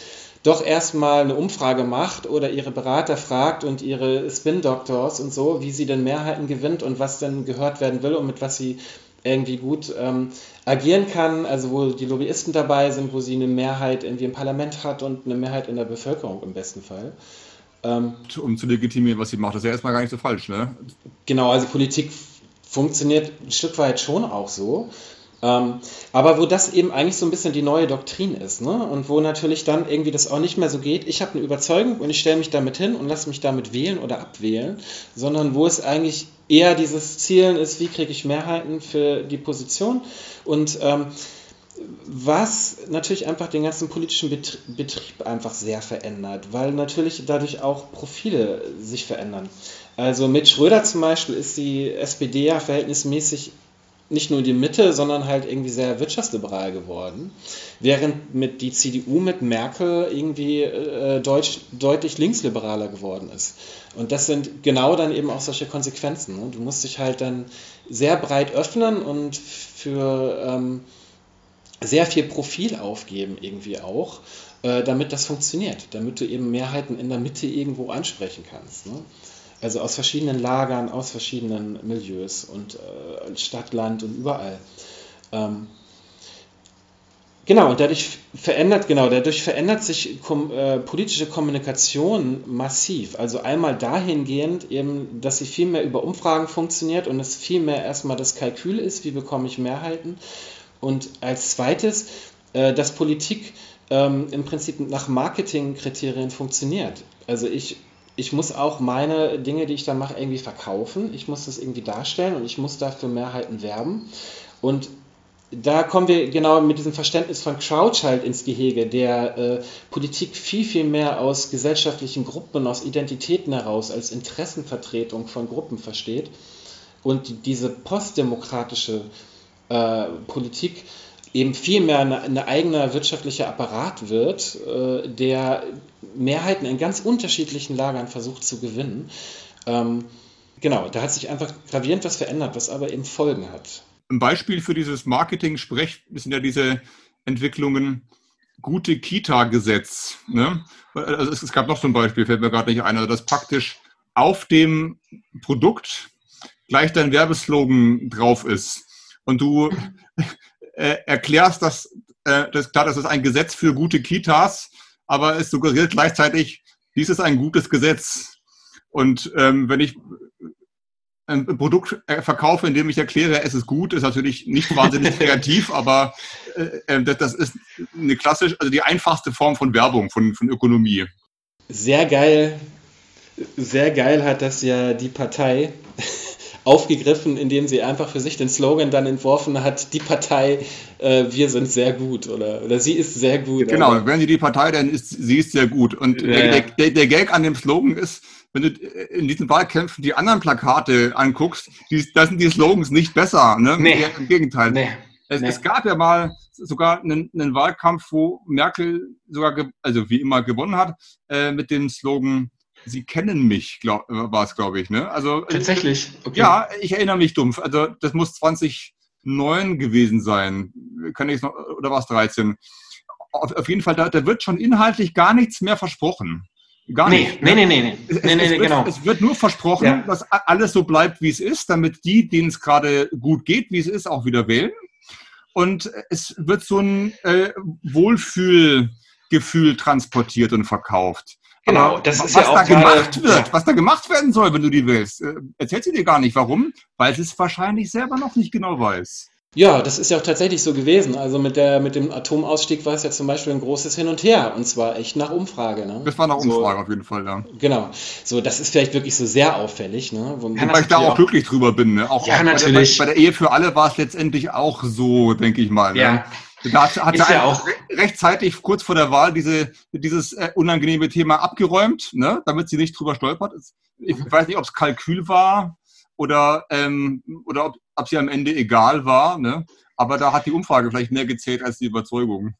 doch erstmal eine Umfrage macht oder ihre Berater fragt und ihre Spin-Doctors und so, wie sie denn Mehrheiten gewinnt und was denn gehört werden will und mit was sie irgendwie gut ähm, agieren kann, also wo die Lobbyisten dabei sind, wo sie eine Mehrheit irgendwie im Parlament hat und eine Mehrheit in der Bevölkerung im besten Fall. Ähm, um zu legitimieren, was sie macht. Das ist ja erstmal gar nicht so falsch, ne? Genau, also Politik funktioniert ein Stück weit schon auch so. Ähm, aber wo das eben eigentlich so ein bisschen die neue Doktrin ist, ne? Und wo natürlich dann irgendwie das auch nicht mehr so geht, ich habe eine Überzeugung und ich stelle mich damit hin und lasse mich damit wählen oder abwählen, sondern wo es eigentlich eher dieses Zielen ist, wie kriege ich Mehrheiten für die Position und ähm, was natürlich einfach den ganzen politischen Betrieb einfach sehr verändert, weil natürlich dadurch auch Profile sich verändern. Also mit Schröder zum Beispiel ist die SPD ja verhältnismäßig nicht nur die Mitte, sondern halt irgendwie sehr wirtschaftsliberal geworden, während mit die CDU mit Merkel irgendwie äh, deutsch, deutlich linksliberaler geworden ist. Und das sind genau dann eben auch solche Konsequenzen. Ne? Du musst dich halt dann sehr breit öffnen und für ähm, sehr viel Profil aufgeben irgendwie auch, äh, damit das funktioniert, damit du eben Mehrheiten in der Mitte irgendwo ansprechen kannst. Ne? Also aus verschiedenen Lagern, aus verschiedenen Milieus und äh, Stadt, Land und überall. Ähm, genau, und dadurch verändert, genau, dadurch verändert sich kom äh, politische Kommunikation massiv. Also einmal dahingehend eben, dass sie viel mehr über Umfragen funktioniert und es viel mehr erstmal das Kalkül ist, wie bekomme ich Mehrheiten. Und als zweites, äh, dass Politik ähm, im Prinzip nach Marketingkriterien funktioniert. Also ich ich muss auch meine Dinge, die ich da mache, irgendwie verkaufen. Ich muss das irgendwie darstellen und ich muss dafür Mehrheiten werben. Und da kommen wir genau mit diesem Verständnis von Crouch halt ins Gehege, der äh, Politik viel, viel mehr aus gesellschaftlichen Gruppen, aus Identitäten heraus, als Interessenvertretung von Gruppen versteht. Und diese postdemokratische äh, Politik eben viel mehr ein eine eigener wirtschaftlicher Apparat wird, äh, der Mehrheiten in ganz unterschiedlichen Lagern versucht zu gewinnen. Ähm, genau, da hat sich einfach gravierend was verändert, was aber eben Folgen hat. Ein Beispiel für dieses Marketing-Sprech sind ja diese Entwicklungen gute Kita-Gesetz. Ne? Also es, gab noch so ein Beispiel, fällt mir gerade nicht ein, also dass praktisch auf dem Produkt gleich dein Werbeslogan drauf ist. Und du äh, erklärst, dass äh, das, klar, das ist ein Gesetz für gute Kitas, aber es suggeriert gleichzeitig, dies ist ein gutes Gesetz. Und ähm, wenn ich ein Produkt äh, verkaufe, in dem ich erkläre, es ist gut, ist natürlich nicht [LAUGHS] wahnsinnig kreativ, aber äh, äh das ist eine klassische, also die einfachste Form von Werbung, von, von Ökonomie. Sehr geil, sehr geil hat das ja die Partei aufgegriffen, indem sie einfach für sich den Slogan dann entworfen hat, die Partei, äh, wir sind sehr gut oder, oder sie ist sehr gut. Genau, aber. wenn sie die Partei, dann ist sie ist sehr gut. Und ja, der, der, der Gag an dem Slogan ist, wenn du in diesen Wahlkämpfen die anderen Plakate anguckst, die, da sind die Slogans nicht besser. Ne? Nee. Im Gegenteil. Nee. Es, nee. es, gab ja mal sogar einen, einen, Wahlkampf, wo Merkel sogar, also wie immer gewonnen hat, äh, mit dem Slogan Sie kennen mich, war es, glaube ich. Ne? Also, Tatsächlich? Okay. Ja, ich erinnere mich dumpf. Also das muss 2009 gewesen sein. Kann ich noch, oder war es 13? Auf, auf, jeden Fall, da, da wird schon inhaltlich gar nichts mehr versprochen. Gar nee, nicht. Nee, nee, nee, nee. Es, nee, nee, es, wird, genau. es wird nur versprochen, ja. dass alles so bleibt, wie es ist, damit die, denen es gerade gut geht, wie es ist, auch wieder wählen. Und es wird so ein äh, Wohlfühlgefühl transportiert und verkauft. Genau, das ist was ja auch da gemacht wird, was da gemacht werden soll, wenn du die willst, äh, erzählt sie dir gar nicht. Warum? Weil sie es wahrscheinlich selber noch nicht genau weiß. Ja, das ist ja auch tatsächlich so gewesen. Also mit, der, mit dem Atomausstieg war es ja zum Beispiel ein großes Hin und Her. Und zwar echt nach Umfrage. Ne? Das war nach Umfrage so, auf jeden Fall, ja. Genau. So, das ist vielleicht wirklich so sehr auffällig. Ne? Wo, ja, weil ich da auch, glücklich drüber bin. Ne? Auch, ja, auch natürlich. Bei der, bei der, Ehe für alle war es letztendlich auch so, denke ich mal. Ne? Ja. Da hat, hat er ja auch rechtzeitig kurz vor der Wahl diese, dieses äh, unangenehme Thema abgeräumt, ne? damit sie nicht drüber stolpert. Ich weiß nicht, ob es Kalkül war oder, ähm, oder ob, ob sie am Ende egal war. Ne? Aber da hat die Umfrage vielleicht mehr gezählt als die Überzeugung.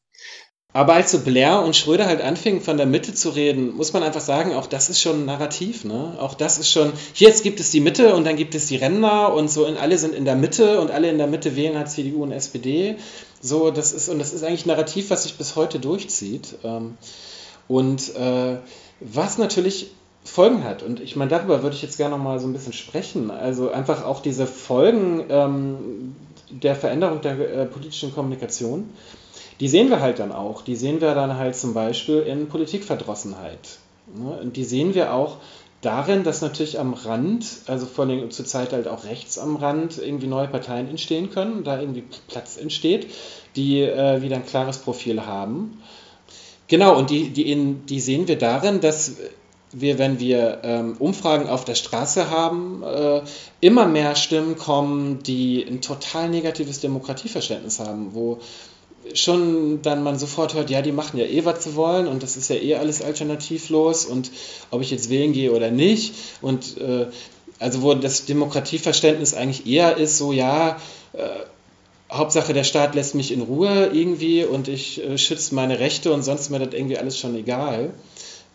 Aber als so Blair und Schröder halt anfingen, von der Mitte zu reden, muss man einfach sagen, auch das ist schon ein Narrativ. Ne? Auch das ist schon, hier jetzt gibt es die Mitte und dann gibt es die Ränder und so, und alle sind in der Mitte und alle in der Mitte wählen halt CDU und SPD. So, das ist, und das ist eigentlich ein Narrativ, was sich bis heute durchzieht. Ähm, und äh, was natürlich Folgen hat. Und ich meine, darüber würde ich jetzt gerne noch mal so ein bisschen sprechen. Also einfach auch diese Folgen ähm, der Veränderung der äh, politischen Kommunikation, die sehen wir halt dann auch. Die sehen wir dann halt zum Beispiel in Politikverdrossenheit. Ne? Und die sehen wir auch darin, dass natürlich am Rand, also vor allem zur Zeit halt auch rechts am Rand, irgendwie neue Parteien entstehen können, da irgendwie Platz entsteht, die äh, wieder ein klares Profil haben. Genau, und die, die, in, die sehen wir darin, dass wir, wenn wir ähm, Umfragen auf der Straße haben, äh, immer mehr Stimmen kommen, die ein total negatives Demokratieverständnis haben, wo schon dann man sofort hört, ja, die machen ja eh, was sie wollen und das ist ja eh alles alternativlos und ob ich jetzt wählen gehe oder nicht und äh, also wo das Demokratieverständnis eigentlich eher ist, so ja, äh, Hauptsache der Staat lässt mich in Ruhe irgendwie und ich äh, schütze meine Rechte und sonst ist mir das irgendwie alles schon egal.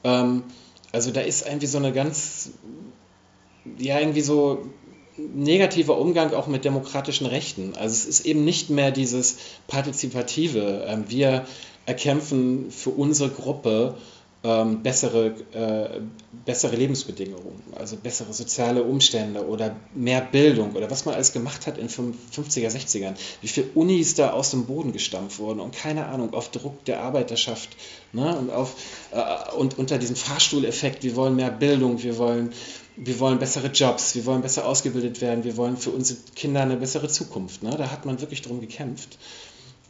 Ähm, also da ist irgendwie so eine ganz, ja, irgendwie so negativer Umgang auch mit demokratischen Rechten. Also es ist eben nicht mehr dieses Partizipative. Ähm, wir erkämpfen für unsere Gruppe ähm, bessere, äh, bessere Lebensbedingungen, also bessere soziale Umstände oder mehr Bildung oder was man alles gemacht hat in 50er, 60ern. Wie viele Unis da aus dem Boden gestampft wurden und keine Ahnung, auf Druck der Arbeiterschaft ne, und, auf, äh, und unter diesem Fahrstuhleffekt, wir wollen mehr Bildung, wir wollen wir wollen bessere Jobs, wir wollen besser ausgebildet werden, wir wollen für unsere Kinder eine bessere Zukunft. Ne? Da hat man wirklich drum gekämpft.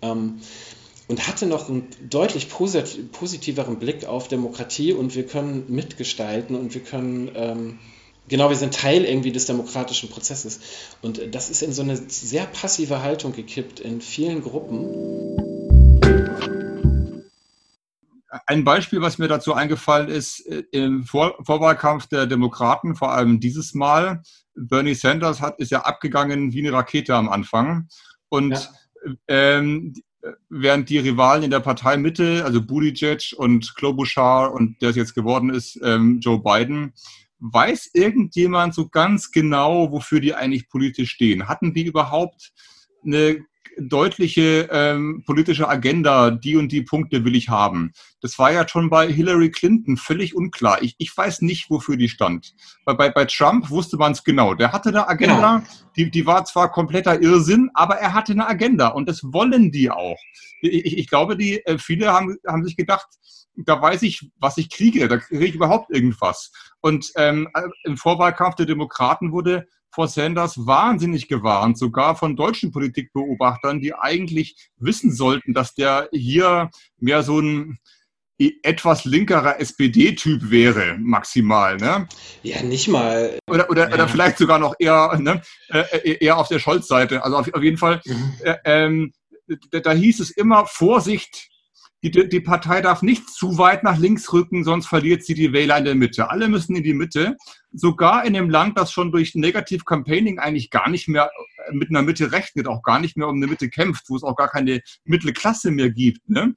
Ähm, und hatte noch einen deutlich posit positiveren Blick auf Demokratie und wir können mitgestalten und wir können, ähm, genau, wir sind Teil irgendwie des demokratischen Prozesses. Und das ist in so eine sehr passive Haltung gekippt in vielen Gruppen. Ein Beispiel, was mir dazu eingefallen ist, äh, im Vor Vorwahlkampf der Demokraten, vor allem dieses Mal, Bernie Sanders hat, ist ja abgegangen wie eine Rakete am Anfang. Und ja. ähm, während die Rivalen in der Partei Mitte, also Buttigieg und Klobuchar und der es jetzt geworden ist, ähm, Joe Biden, weiß irgendjemand so ganz genau, wofür die eigentlich politisch stehen? Hatten die überhaupt eine deutliche ähm, politische Agenda, die und die Punkte will ich haben. Das war ja schon bei Hillary Clinton völlig unklar. Ich, ich weiß nicht, wofür die stand. Bei, bei, bei Trump wusste man es genau. Der hatte eine Agenda, genau. die, die war zwar kompletter Irrsinn, aber er hatte eine Agenda und das wollen die auch. Ich, ich glaube, die äh, viele haben, haben sich gedacht, da weiß ich, was ich kriege, da kriege ich überhaupt irgendwas. Und ähm, im Vorwahlkampf der Demokraten wurde vor Sanders wahnsinnig gewarnt, sogar von deutschen Politikbeobachtern, die eigentlich wissen sollten, dass der hier mehr so ein etwas linkerer SPD-Typ wäre, maximal. Ne? Ja, nicht mal. Oder, oder, ja. oder vielleicht sogar noch eher, ne, äh, eher auf der Scholz-Seite. Also auf, auf jeden Fall, mhm. äh, ähm, da, da hieß es immer, Vorsicht, die, die Partei darf nicht zu weit nach links rücken, sonst verliert sie die Wähler in der Mitte. Alle müssen in die Mitte. Sogar in einem Land, das schon durch Negativ Campaigning eigentlich gar nicht mehr mit einer Mitte rechnet, auch gar nicht mehr um eine Mitte kämpft, wo es auch gar keine Mittelklasse mehr gibt. Ne?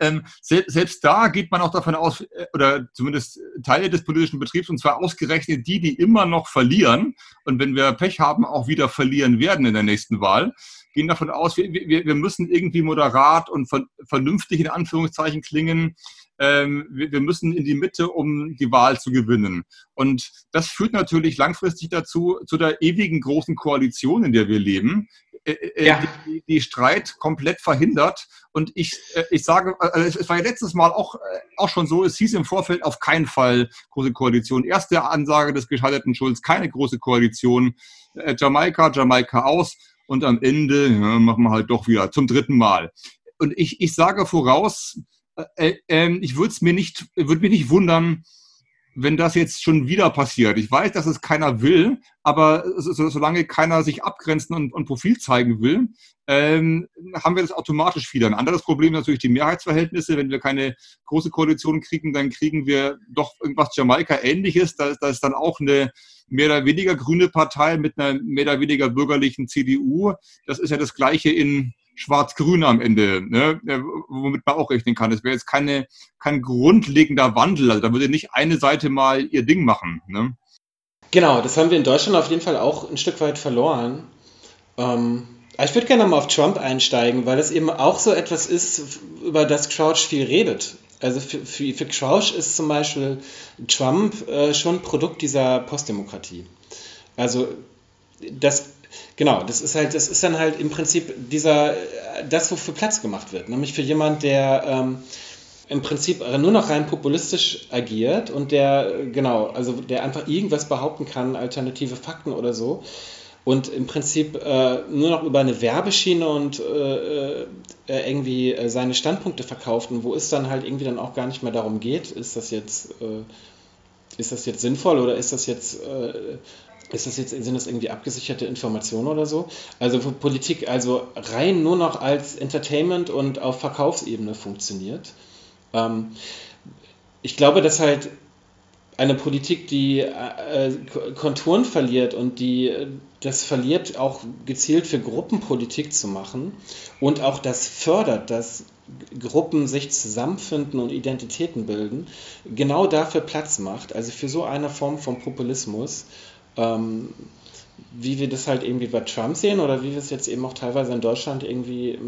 Ähm, selbst, selbst da geht man auch davon aus, äh, oder zumindest Teile des politischen Betriebs, und zwar ausgerechnet die, die immer noch verlieren und wenn wir Pech haben, auch wieder verlieren werden in der nächsten Wahl, gehen davon aus, wir, wir, wir müssen irgendwie moderat und vernünftig in Anführungszeichen klingen, ähm, wir, wir, müssen in die Mitte, um die Wahl zu gewinnen. Und das führt natürlich langfristig dazu, zu der ewigen großen Koalition, in der wir leben, äh, äh, ja. die, die, Streit komplett verhindert. Und ich, äh, ich sage, also es war ja letztes Mal auch, auch schon so, es hieß im Vorfeld auf keinen Fall große Koalition. Erste Ansage des gescheiterten Schulz, keine große Koalition. Jamaika, Jamaika aus. Und am Ende ja, machen wir halt doch wieder zum dritten Mal. Und ich, ich sage voraus, äh, äh, ich würde es mir nicht, würde mich nicht wundern, wenn das jetzt schon wieder passiert. Ich weiß, dass es keiner will, aber so, solange keiner sich abgrenzen und, und Profil zeigen will, ähm, haben wir das automatisch wieder. Ein anderes Problem ist natürlich die Mehrheitsverhältnisse. Wenn wir keine große Koalition kriegen, dann kriegen wir doch irgendwas Jamaika-ähnliches. Da, da ist dann auch eine mehr oder weniger grüne Partei mit einer mehr oder weniger bürgerlichen CDU. Das ist ja das Gleiche in Schwarz-Grün am Ende, ne? womit man auch rechnen kann. Das wäre jetzt keine, kein grundlegender Wandel. Also da würde nicht eine Seite mal ihr Ding machen. Ne? Genau, das haben wir in Deutschland auf jeden Fall auch ein Stück weit verloren. Ähm, ich würde gerne mal auf Trump einsteigen, weil es eben auch so etwas ist, über das Crouch viel redet. Also für, für, für Crouch ist zum Beispiel Trump äh, schon Produkt dieser Postdemokratie. Also das Genau, das ist halt, das ist dann halt im Prinzip dieser, das, wofür Platz gemacht wird. Nämlich für jemand, der ähm, im Prinzip nur noch rein populistisch agiert und der, genau, also der einfach irgendwas behaupten kann, alternative Fakten oder so. Und im Prinzip äh, nur noch über eine Werbeschiene und äh, äh, irgendwie äh, seine Standpunkte verkauft und wo es dann halt irgendwie dann auch gar nicht mehr darum geht, ist das jetzt, äh, ist das jetzt sinnvoll oder ist das jetzt äh, ist das jetzt, sind das irgendwie abgesicherte Informationen oder so? Also wo Politik also rein nur noch als Entertainment und auf Verkaufsebene funktioniert. Ähm, ich glaube, dass halt eine Politik, die äh, Konturen verliert und die äh, das verliert, auch gezielt für Gruppenpolitik zu machen und auch das fördert, dass Gruppen sich zusammenfinden und Identitäten bilden, genau dafür Platz macht, also für so eine Form von Populismus, ähm, wie wir das halt irgendwie bei Trump sehen oder wie wir es jetzt eben auch teilweise in Deutschland irgendwie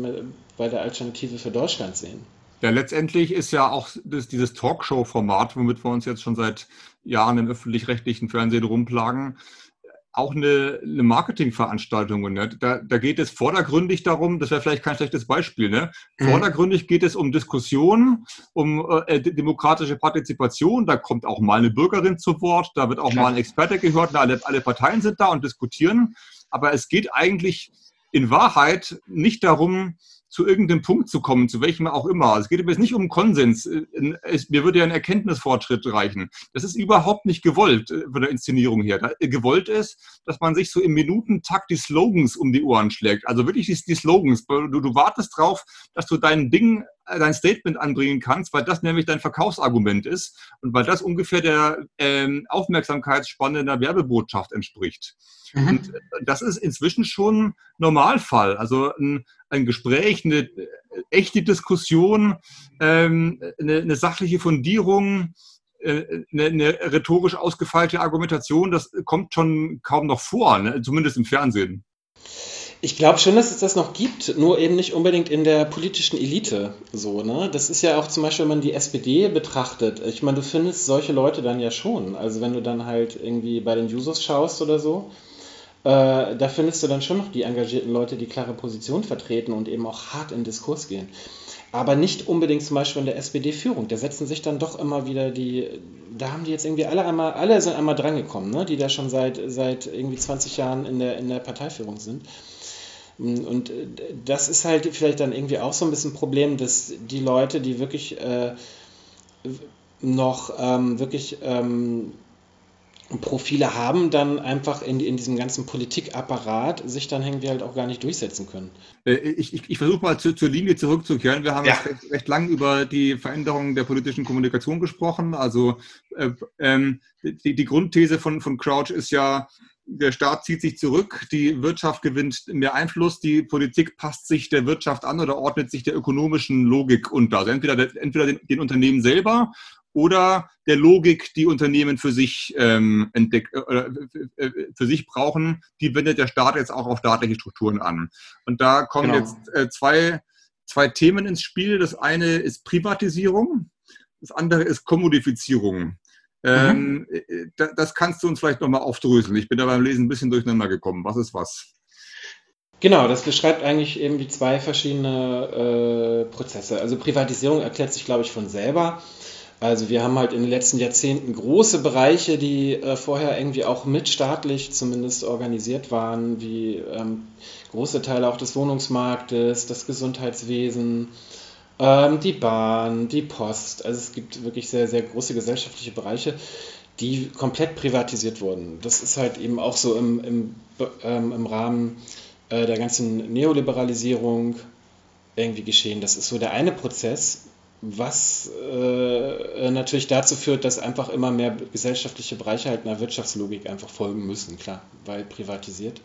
bei der Alternative für Deutschland sehen. Ja, letztendlich ist ja auch das, dieses Talkshow-Format, womit wir uns jetzt schon seit Jahren im öffentlich-rechtlichen Fernsehen rumplagen, auch eine, eine Marketingveranstaltung. Ne? Da, da geht es vordergründig darum, das wäre vielleicht kein schlechtes Beispiel, ne? Mhm. vordergründig geht es um Diskussionen, um äh, demokratische Partizipation, da kommt auch mal eine Bürgerin zu Wort, da wird auch Klar. mal ein Experte gehört, alle, alle Parteien sind da und diskutieren, aber es geht eigentlich in Wahrheit nicht darum, zu irgendeinem Punkt zu kommen, zu welchem auch immer. Es geht jetzt nicht um Konsens. Mir würde ja ein Erkenntnisfortschritt reichen. Das ist überhaupt nicht gewollt äh, von der Inszenierung her. Äh, gewollt ist, dass man sich so im Minutentakt die Slogans um die Ohren schlägt. Also wirklich die, die Slogans. Du, du wartest drauf, dass du dein Ding äh, dein Statement anbringen kannst, weil das nämlich dein Verkaufsargument ist und weil das ungefähr der ähm, Aufmerksamkeitsspanne einer Werbebotschaft entspricht. Mhm. Und das ist inzwischen schon Normalfall. Also ein, ein Gespräch, eine äh, echte Diskussion, ähm, eine, eine, sachliche Fundierung, äh, eine, eine, rhetorisch ausgefeilte Argumentation, das kommt schon kaum noch vor, ne? zumindest im Fernsehen. Ich glaube schon, dass es das noch gibt, nur eben nicht unbedingt in der politischen Elite so, ne? Das ist ja auch zum Beispiel, wenn man die SPD betrachtet. Ich meine, du findest solche Leute dann ja schon. Also wenn du dann halt irgendwie bei den Jusos schaust oder so, äh, da findest du dann schon noch die engagierten Leute, die klare Position vertreten und eben auch hart in Diskurs gehen. Aber nicht unbedingt zum Beispiel in der SPD-Führung. Da setzen sich dann doch immer wieder die, da haben die jetzt irgendwie alle einmal, alle sind einmal drangekommen, ne? die da schon seit, seit irgendwie 20 Jahren in der, in der Parteiführung sind. Und das ist halt vielleicht dann irgendwie auch so ein bisschen ein Problem, dass die Leute, die wirklich äh, noch ähm, wirklich ähm, Profile haben, dann einfach in, in diesem ganzen Politikapparat sich dann irgendwie halt auch gar nicht durchsetzen können. Äh, ich, ich, ich versuche mal zu, zur Linie zurückzukehren. Wir haben ja. recht, recht lang über die Veränderung der politischen Kommunikation gesprochen. Also äh, ähm, die, die Grundthese von, von Crouch ist ja, der Staat zieht sich zurück, die Wirtschaft gewinnt mehr Einfluss, die Politik passt sich der Wirtschaft an oder ordnet sich der ökonomischen Logik unter. Also entweder, entweder den, den Unternehmen selber oder der Logik, die Unternehmen für sich ähm, entdeck, äh, äh, für sich brauchen, die wendet der Staat jetzt auch auf staatliche Strukturen an. Und da kommen genau. jetzt äh, zwei, zwei Themen ins Spiel. Das eine ist Privatisierung, das andere ist Kommodifizierung. Ähm, mhm. Äh, das kannst du uns vielleicht nochmal aufdröseln. Ich bin da beim Lesen ein bisschen durcheinander gekommen. Was ist was? Genau, das beschreibt eigentlich eben die zwei verschiedene äh, Prozesse. Also Privatisierung erklärt sich, glaube ich, von selber. Also wir haben halt in den letzten Jahrzehnten große Bereiche, die äh, vorher irgendwie auch mitstaatlich zumindest organisiert waren, wie ähm, große Teile auch des Wohnungsmarktes, das Gesundheitswesen, ähm, die Bahn, die Post. Also es gibt wirklich sehr, sehr große gesellschaftliche Bereiche, die komplett privatisiert wurden. Das ist halt eben auch so im, im, ähm, im Rahmen äh, der ganzen Neoliberalisierung irgendwie geschehen. Das ist so der eine Prozess, was äh, natürlich dazu führt, dass einfach immer mehr gesellschaftliche Bereiche halt einer Wirtschaftslogik einfach folgen müssen, klar, weil privatisiert.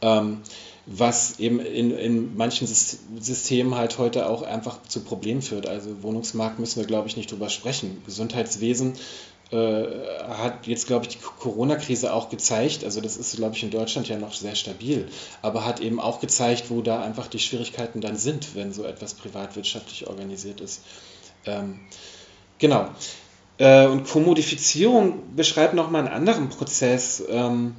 Ähm, was eben in, in manchen Systemen halt heute auch einfach zu Problemen führt. Also Wohnungsmarkt müssen wir, glaube ich, nicht drüber sprechen. Gesundheitswesen hat jetzt, glaube ich, die Corona-Krise auch gezeigt, also das ist, glaube ich, in Deutschland ja noch sehr stabil, aber hat eben auch gezeigt, wo da einfach die Schwierigkeiten dann sind, wenn so etwas privatwirtschaftlich organisiert ist. Ähm, genau. Äh, und Kommodifizierung beschreibt nochmal einen anderen Prozess. Ähm,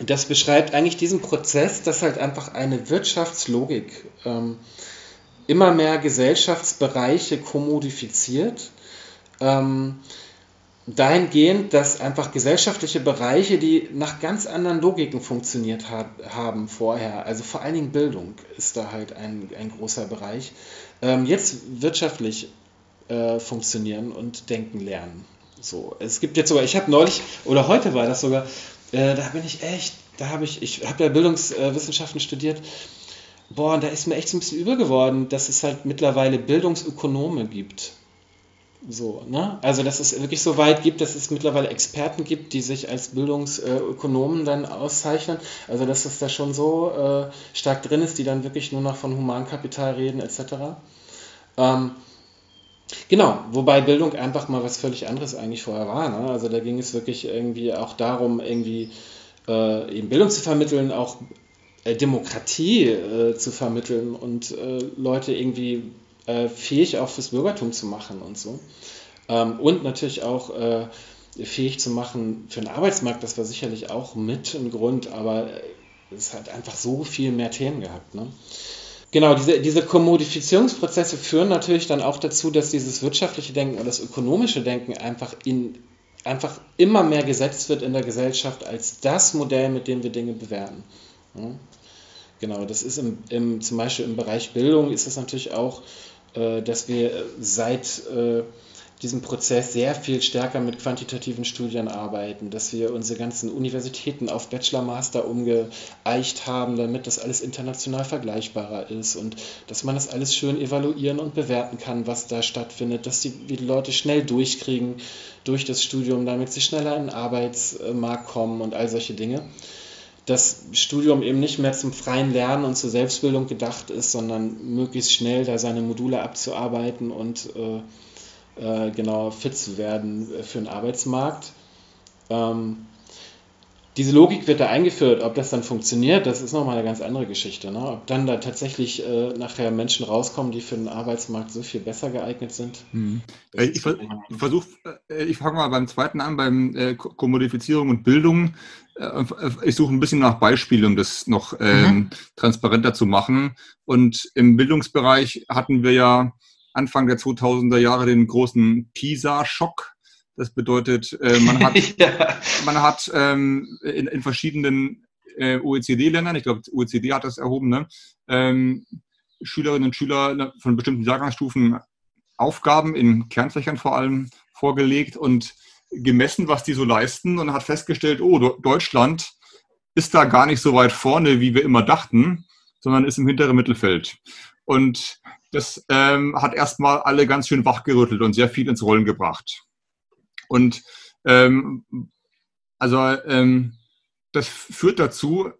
das beschreibt eigentlich diesen Prozess, dass halt einfach eine Wirtschaftslogik ähm, immer mehr Gesellschaftsbereiche kommodifiziert. Ähm, dahingehend, dass einfach gesellschaftliche Bereiche, die nach ganz anderen Logiken funktioniert hab, haben vorher, also vor allen Dingen Bildung ist da halt ein, ein großer Bereich, ähm, jetzt wirtschaftlich äh, funktionieren und denken lernen. So, es gibt jetzt sogar, ich habe neulich, oder heute war das sogar, äh, da bin ich echt, da habe ich, ich habe ja Bildungswissenschaften studiert, boah, und da ist mir echt so ein bisschen übel geworden, dass es halt mittlerweile Bildungsökonome gibt. So, ne? Also, dass es wirklich so weit gibt, dass es mittlerweile Experten gibt, die sich als Bildungsökonomen dann auszeichnen. Also, dass es da schon so äh, stark drin ist, die dann wirklich nur noch von Humankapital reden, etc. Ähm, Genau, wobei Bildung einfach mal was völlig anderes eigentlich vorher war. Ne? Also da ging es wirklich irgendwie auch darum, irgendwie äh, eben Bildung zu vermitteln, auch äh, Demokratie äh, zu vermitteln und äh, Leute irgendwie äh, fähig auch fürs Bürgertum zu machen und so. Ähm, und natürlich auch äh, fähig zu machen für den Arbeitsmarkt, das war sicherlich auch mit ein Grund, aber es hat einfach so viel mehr Themen gehabt. Ne? Genau, diese, diese Kommodifizierungsprozesse führen natürlich dann auch dazu, dass dieses wirtschaftliche Denken oder das ökonomische Denken einfach, in, einfach immer mehr gesetzt wird in der Gesellschaft als das Modell, mit dem wir Dinge bewerten. Ja? Genau, das ist im, im, zum Beispiel im Bereich Bildung ist es natürlich auch äh, dass wir seit äh, diesem Prozess sehr viel stärker mit quantitativen Studien arbeiten, dass wir unsere ganzen Universitäten auf Bachelor, Master umgeeicht haben, damit das alles international vergleichbarer ist und dass man das alles schön evaluieren und bewerten kann, was da stattfindet, dass die, die Leute schnell durchkriegen durch das Studium, damit sie schneller in den Arbeitsmarkt kommen und all solche Dinge das Studium eben nicht mehr zum freien Lernen und zur Selbstbildung gedacht ist, sondern möglichst schnell da seine Module abzuarbeiten und äh, äh, genau fit zu werden für den Arbeitsmarkt. Ähm, diese Logik wird da eingeführt. Ob das dann funktioniert, das ist nochmal eine ganz andere Geschichte. Ne? Ob dann da tatsächlich äh, nachher Menschen rauskommen, die für den Arbeitsmarkt so viel besser geeignet sind. Mhm. Ich, versuche, äh, ich fange mal beim zweiten an, beim äh, Kommodifizierung und Bildung. Äh, ich suche ein bisschen nach Beispielen, um das noch ähm, mhm. transparenter zu machen. Und im Bildungsbereich hatten wir ja Anfang der 2000er Jahre den großen PISA-Schock das bedeutet, äh, man hat, [LAUGHS] ja. man hat ähm, in, in, verschiedenen äh, OECD-Ländern, ich glaube, OECD hat das erhoben, ne, ähm, Schülerinnen und Schüler von bestimmten Jahrgangsstufen Aufgaben in Kernfächern vor allem vorgelegt und gemessen, was die so leisten und hat festgestellt, oh, Deutschland ist da gar nicht so weit vorne, wie wir immer dachten, sondern ist im hinteren Mittelfeld. Und das ähm, hat erstmal alle ganz schön wachgerüttelt und sehr viel ins Rollen gebracht. Und ähm, also ähm, das führt dazu,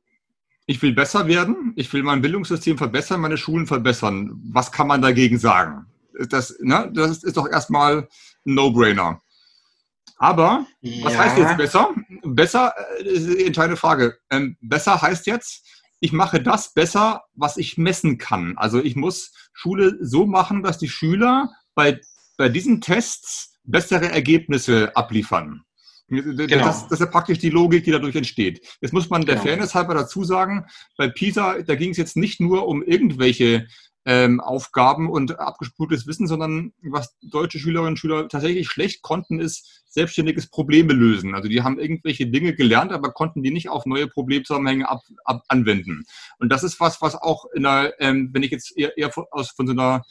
ich will besser werden, ich will mein Bildungssystem verbessern, meine Schulen verbessern. Was kann man dagegen sagen? Das, ne, das ist doch erstmal ein No-Brainer. Aber ja. was heißt jetzt besser? Besser äh, ist die entscheidende Frage. Ähm, besser heißt jetzt, ich mache das besser, was ich messen kann. Also ich muss Schule so machen, dass die Schüler bei, bei diesen Tests bessere Ergebnisse abliefern. Genau. Das, das, ist ja praktisch die Logik, die dadurch entsteht. Jetzt muss man der genau. Fairness halber dazu sagen, bei PISA, da ging es jetzt nicht nur um irgendwelche ähm, Aufgaben und abgespultes Wissen, sondern was deutsche Schülerinnen und Schüler tatsächlich schlecht konnten, ist selbstständiges Probleme lösen. Also die haben irgendwelche Dinge gelernt, aber konnten die nicht auf neue Problemzusammenhänge ab, ab, anwenden. Und das ist was, was auch in der, ähm, wenn ich jetzt eher, eher aus von so einer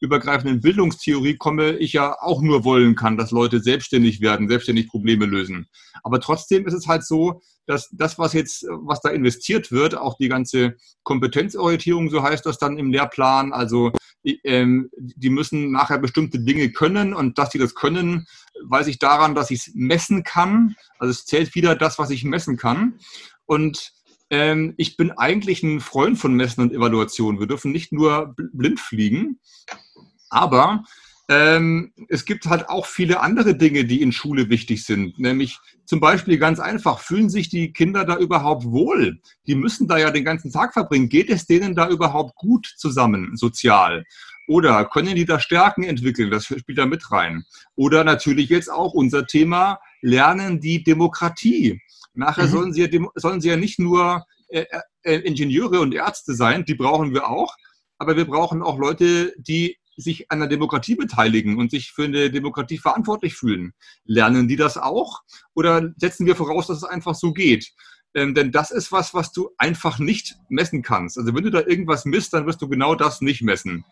übergreifenden Bildungstheorie komme, ich ja auch nur wollen kann, dass Leute selbstständig werden, selbstständig Probleme lösen. Aber trotzdem ist es halt so, dass das, was jetzt, was da investiert wird, auch die ganze Kompetenzorientierung, so heißt das dann im Lehrplan, also ähm, die müssen nachher bestimmte Dinge können und dass sie das können, weiß ich daran, dass ich es messen kann. Also es zählt wieder das, was ich messen kann. Und ähm, ich bin eigentlich ein Freund von Messen und Evaluation. Wir dürfen nicht nur blind fliegen, aber ähm, es gibt halt auch viele andere Dinge, die in Schule wichtig sind. Nämlich zum Beispiel ganz einfach, fühlen sich die Kinder da überhaupt wohl? Die müssen da ja den ganzen Tag verbringen. Geht es denen da überhaupt gut zusammen, sozial? Oder können die da Stärken entwickeln? Das spielt da mit rein. Oder natürlich jetzt auch unser Thema, lernen die Demokratie. Nachher mhm. sollen, sie, sollen sie ja nicht nur äh, äh, Ingenieure und Ärzte sein, die brauchen wir auch, aber wir brauchen auch Leute, die sich an der Demokratie beteiligen und sich für eine Demokratie verantwortlich fühlen. Lernen die das auch oder setzen wir voraus, dass es einfach so geht? Ähm, denn das ist was, was du einfach nicht messen kannst. Also wenn du da irgendwas misst, dann wirst du genau das nicht messen.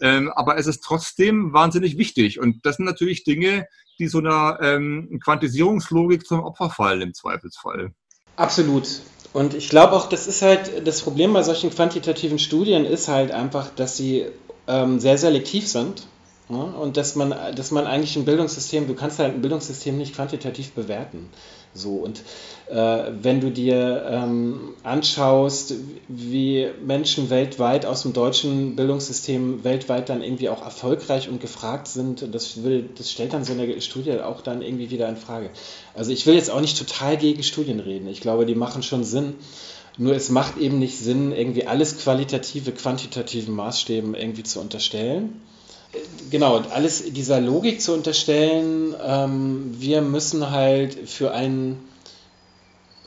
Ähm, aber es ist trotzdem wahnsinnig wichtig. Und das sind natürlich Dinge, die so einer ähm, Quantisierungslogik zum Opfer fallen im Zweifelsfall. Absolut. Und ich glaube auch, das ist halt das Problem bei solchen quantitativen Studien ist halt einfach, dass sie ähm, sehr selektiv sind. Ja, und dass man, dass man eigentlich ein Bildungssystem, du kannst halt ein Bildungssystem nicht quantitativ bewerten. So, und äh, wenn du dir ähm, anschaust, wie Menschen weltweit aus dem deutschen Bildungssystem weltweit dann irgendwie auch erfolgreich und gefragt sind, das, will, das stellt dann so eine Studie auch dann irgendwie wieder in Frage. Also ich will jetzt auch nicht total gegen Studien reden. Ich glaube, die machen schon Sinn. Nur es macht eben nicht Sinn, irgendwie alles qualitative, quantitativen Maßstäben irgendwie zu unterstellen. Genau, alles dieser Logik zu unterstellen, ähm, wir müssen halt für ein,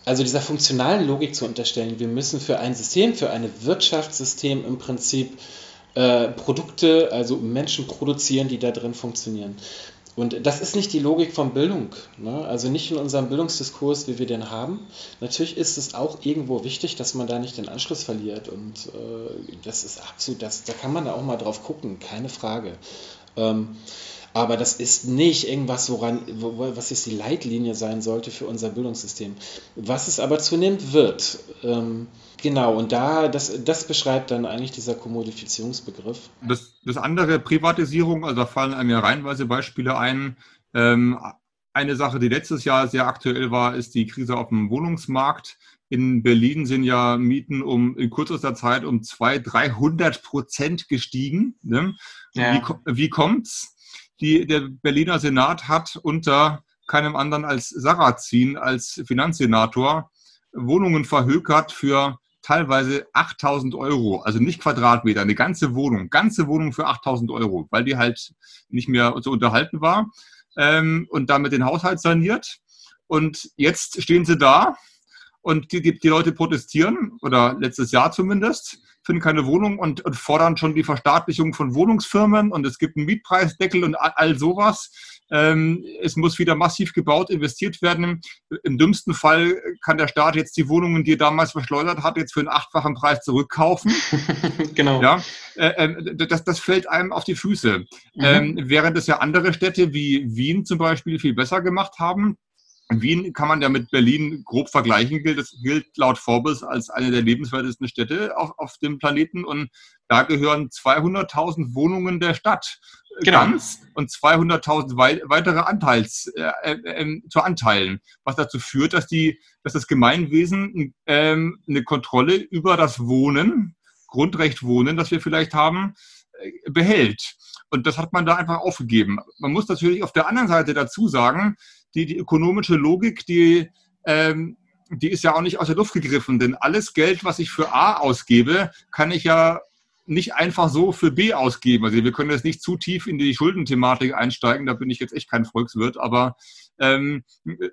also dieser funktionalen Logik zu unterstellen, wir müssen für ein System, für ein Wirtschaftssystem im Prinzip äh, Produkte, also Menschen produzieren, die da drin funktionieren. Und das ist nicht die Logik von Bildung, ne? also nicht in unserem Bildungsdiskurs, wie wir den haben. Natürlich ist es auch irgendwo wichtig, dass man da nicht den Anschluss verliert und äh, das ist absolut, das, da kann man da auch mal drauf gucken, keine Frage. Ähm, aber das ist nicht irgendwas, woran, wo, was jetzt die Leitlinie sein sollte für unser Bildungssystem. Was es aber zunehmend wird, ähm, Genau, und da, das, das beschreibt dann eigentlich dieser Kommodifizierungsbegriff. Das, das andere, Privatisierung, also da fallen einem ja reihenweise Beispiele ein. Ähm, eine Sache, die letztes Jahr sehr aktuell war, ist die Krise auf dem Wohnungsmarkt. In Berlin sind ja Mieten um in kürzester Zeit um 200, 300 Prozent gestiegen. Ne? Ja. Wie, wie kommt's? Die, der Berliner Senat hat unter keinem anderen als Sarrazin als Finanzsenator Wohnungen verhökert für teilweise 8000 Euro, also nicht Quadratmeter, eine ganze Wohnung, ganze Wohnung für 8000 Euro, weil die halt nicht mehr zu unterhalten war ähm, und damit den Haushalt saniert. Und jetzt stehen sie da und die, die, die Leute protestieren, oder letztes Jahr zumindest, finden keine Wohnung und, und, fordern schon die Verstaatlichung von Wohnungsfirmen und es gibt einen Mietpreisdeckel und all, all sowas. Ähm, es muss wieder massiv gebaut, investiert werden. Im dümmsten Fall kann der Staat jetzt die Wohnungen, die er damals verschleudert hat, jetzt für einen achtfachen Preis zurückkaufen. [LAUGHS] genau. Ja, äh, äh, das, das fällt einem auf die Füße. Mhm. Ähm, während es ja andere Städte wie Wien zum Beispiel viel besser gemacht haben. Wien kann man ja mit Berlin grob vergleichen, gilt, das gilt laut Forbes als eine der lebenswertesten Städte auf, auf dem Planeten. Und da gehören 200.000 Wohnungen der Stadt genau. ganz und 200.000 wei weitere Anteils, äh, äh, ähm, zu Anteilen, was dazu führt, dass, die, dass das Gemeinwesen äh, eine Kontrolle über das Wohnen, Grundrecht Wohnen, das wir vielleicht haben, äh, behält. Und das hat man da einfach aufgegeben. Man muss natürlich auf der anderen Seite dazu sagen, die, die ökonomische Logik, die, ähm, die ist ja auch nicht aus der Luft gegriffen, denn alles Geld, was ich für A ausgebe, kann ich ja nicht einfach so für B ausgeben. Also wir können jetzt nicht zu tief in die Schuldenthematik einsteigen, da bin ich jetzt echt kein Volkswirt, aber ähm,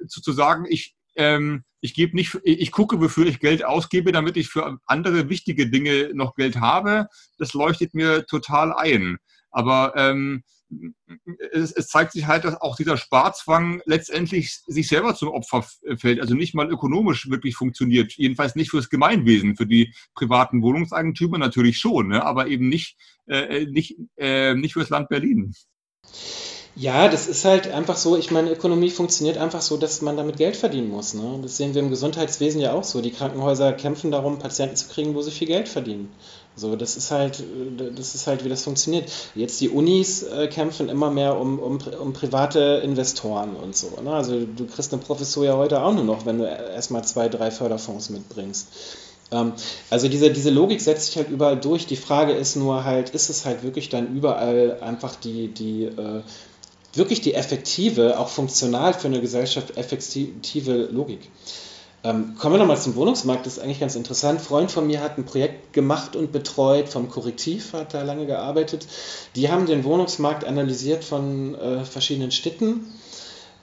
zu, sagen, ich, ähm, ich gebe nicht, ich gucke, wofür ich Geld ausgebe, damit ich für andere wichtige Dinge noch Geld habe, das leuchtet mir total ein. Aber ähm, es, es, zeigt sich halt, dass auch dieser Sparzwang letztendlich sich selber zum Opfer fällt, also nicht mal ökonomisch wirklich funktioniert. Jedenfalls nicht fürs Gemeinwesen, für die privaten Wohnungseigentümer natürlich schon, ne? aber eben nicht, äh, nicht, äh, nicht fürs Land Berlin. Ja, das ist halt einfach so, ich meine, Ökonomie funktioniert einfach so, dass man damit Geld verdienen muss. Ne? Das sehen wir im Gesundheitswesen ja auch so. Die Krankenhäuser kämpfen darum, Patienten zu kriegen, wo sie viel Geld verdienen. So, das ist halt, das ist halt, wie das funktioniert. Jetzt die Unis äh, kämpfen immer mehr um, um, um private Investoren und so. Ne? Also du kriegst eine Professur ja heute auch nur noch, wenn du erstmal zwei, drei Förderfonds mitbringst. Ähm, also diese, diese Logik setzt sich halt überall durch. Die Frage ist nur halt, ist es halt wirklich dann überall einfach die, die äh, wirklich die effektive, auch funktional für eine Gesellschaft effektive Logik? Ähm, kommen wir nochmal zum Wohnungsmarkt, das ist eigentlich ganz interessant. Ein Freund von mir hat ein Projekt gemacht und betreut vom Korrektiv, hat da lange gearbeitet. Die haben den Wohnungsmarkt analysiert von äh, verschiedenen Städten,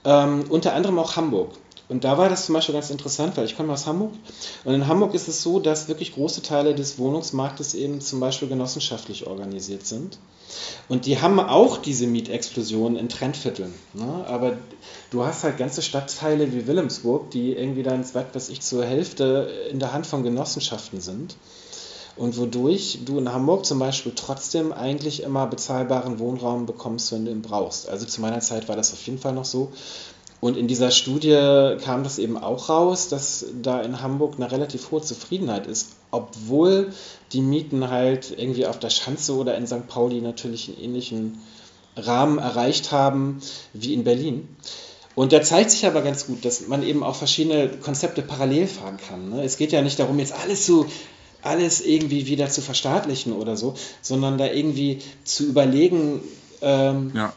ähm, unter anderem auch Hamburg. Und da war das zum Beispiel ganz interessant, weil ich komme aus Hamburg. Und in Hamburg ist es so, dass wirklich große Teile des Wohnungsmarktes eben zum Beispiel genossenschaftlich organisiert sind. Und die haben auch diese Mietexplosion in Trendvierteln. Ne? Aber du hast halt ganze Stadtteile wie Wilhelmsburg, die irgendwie dann, was ich, zur Hälfte in der Hand von Genossenschaften sind. Und wodurch du in Hamburg zum Beispiel trotzdem eigentlich immer bezahlbaren Wohnraum bekommst, wenn du ihn brauchst. Also zu meiner Zeit war das auf jeden Fall noch so. Und in dieser Studie kam das eben auch raus, dass da in Hamburg eine relativ hohe Zufriedenheit ist, obwohl die Mieten halt irgendwie auf der Schanze oder in St. Pauli natürlich einen ähnlichen Rahmen erreicht haben wie in Berlin. Und da zeigt sich aber ganz gut, dass man eben auch verschiedene Konzepte parallel fahren kann. Ne? Es geht ja nicht darum, jetzt alles zu alles irgendwie wieder zu verstaatlichen oder so, sondern da irgendwie zu überlegen, ähm, ja.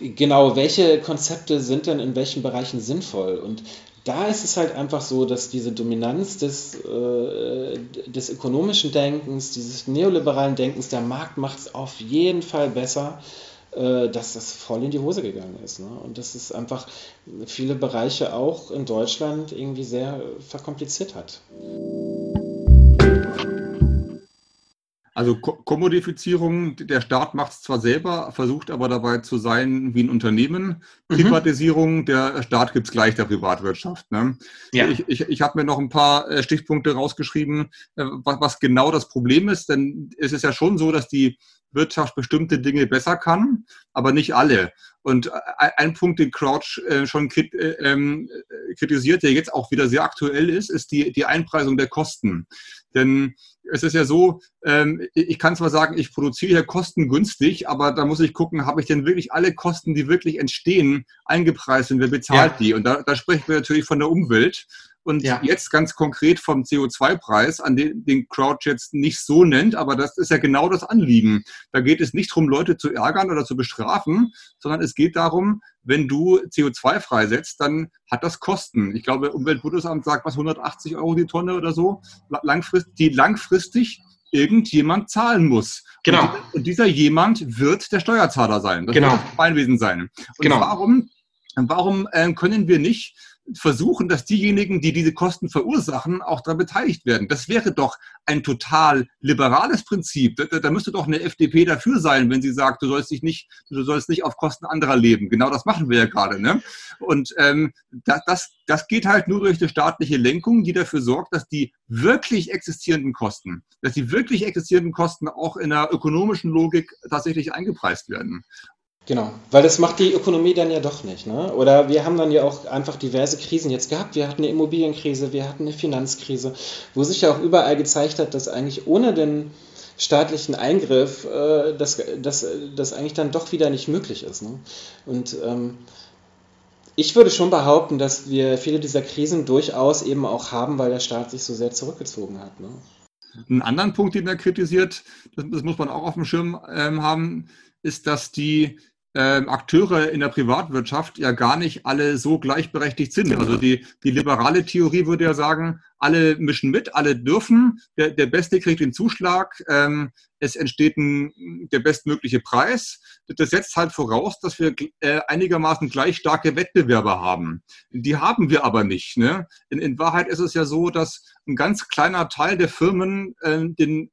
Genau, welche Konzepte sind denn in welchen Bereichen sinnvoll. Und da ist es halt einfach so, dass diese Dominanz des, äh, des ökonomischen Denkens, dieses neoliberalen Denkens, der Markt macht es auf jeden Fall besser, äh, dass das voll in die Hose gegangen ist. Ne? Und dass es einfach viele Bereiche auch in Deutschland irgendwie sehr verkompliziert hat. Also Kommodifizierung, der Staat macht es zwar selber, versucht aber dabei zu sein wie ein Unternehmen. Mhm. Privatisierung, der Staat gibt es gleich der Privatwirtschaft. Ne? Ja. Ich, ich, ich habe mir noch ein paar äh, Stichpunkte rausgeschrieben, äh, was, was genau das Problem ist. Denn es ist ja schon so, dass die Wirtschaft bestimmte Dinge besser kann, aber nicht alle. Und äh, ein Punkt, den Crouch schon ähm, kritisiert, der jetzt auch wieder sehr aktuell ist, ist die, die Einpreisung der Kosten. Denn es ist ja so, ähm, ich kann zwar sagen, ich produziere hier kostengünstig, aber da muss ich gucken, habe ich denn wirklich alle Kosten, die wirklich entstehen, eingepreist und wer bezahlt ja. die? Und da, da sprechen wir natürlich von der Umwelt. Und ja. jetzt ganz konkret vom CO2-Preis, an den, den Crouch jetzt nicht so nennt, aber das ist ja genau das Anliegen. Da geht es nicht darum, Leute zu ärgern oder zu bestrafen, sondern es geht darum, wenn du CO2 freisetzt, dann hat das Kosten. Ich glaube, Umweltbundesamt sagt was 180 Euro die Tonne oder so, langfristig, die langfristig irgendjemand zahlen muss. Genau. Und, und dieser jemand wird der Steuerzahler sein. Das genau. wird das Gemeinwesen sein. Und genau. warum, warum äh, können wir nicht versuchen, dass diejenigen, die diese Kosten verursachen, auch daran beteiligt werden. Das wäre doch ein total liberales Prinzip. Da, da, müsste doch eine FDP dafür sein, wenn sie sagt, du sollst dich nicht, du sollst nicht auf Kosten anderer leben. Genau das machen wir ja gerade. Ne? Und ähm, das, das, das geht halt nur durch die staatliche Lenkung, die dafür sorgt, dass die wirklich existierenden Kosten, dass die wirklich existierenden Kosten auch in der ökonomischen Logik tatsächlich eingepreist werden. Genau, weil das macht die Ökonomie dann ja doch nicht. Ne? Oder wir haben dann ja auch einfach diverse Krisen jetzt gehabt. Wir hatten eine Immobilienkrise, wir hatten eine Finanzkrise, wo sich ja auch überall gezeigt hat, dass eigentlich ohne den staatlichen Eingriff, äh, das eigentlich dann doch wieder nicht möglich ist. Ne? Und ähm, ich würde schon behaupten, dass wir viele dieser Krisen durchaus eben auch haben, weil der Staat sich so sehr zurückgezogen hat. Ne? Einen anderen Punkt, den er kritisiert, das, das muss man auch auf dem Schirm ähm, haben, ist, dass die ähm, Akteure in der Privatwirtschaft ja gar nicht alle so gleichberechtigt sind. Also die, die liberale Theorie würde ja sagen, alle mischen mit, alle dürfen, der, der Beste kriegt den Zuschlag, ähm, es entsteht ein, der bestmögliche Preis. Das setzt halt voraus, dass wir äh, einigermaßen gleich starke Wettbewerber haben. Die haben wir aber nicht. Ne? In, in Wahrheit ist es ja so, dass ein ganz kleiner Teil der Firmen äh, den,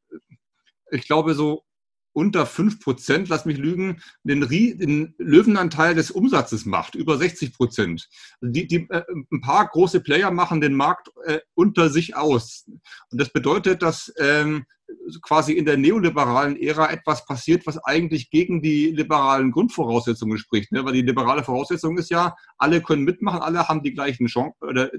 ich glaube, so unter 5 Prozent, lass mich lügen, den, den, Löwenanteil des Umsatzes macht, über 60 Prozent. Die, die, äh, ein paar große Player machen den Markt äh, unter sich aus. Und das bedeutet, dass ähm, quasi in der neoliberalen Ära etwas passiert, was eigentlich gegen die liberalen Grundvoraussetzungen spricht. Ne? Weil die liberale Voraussetzung ist ja, alle können mitmachen, alle haben die gleichen Chancen, oder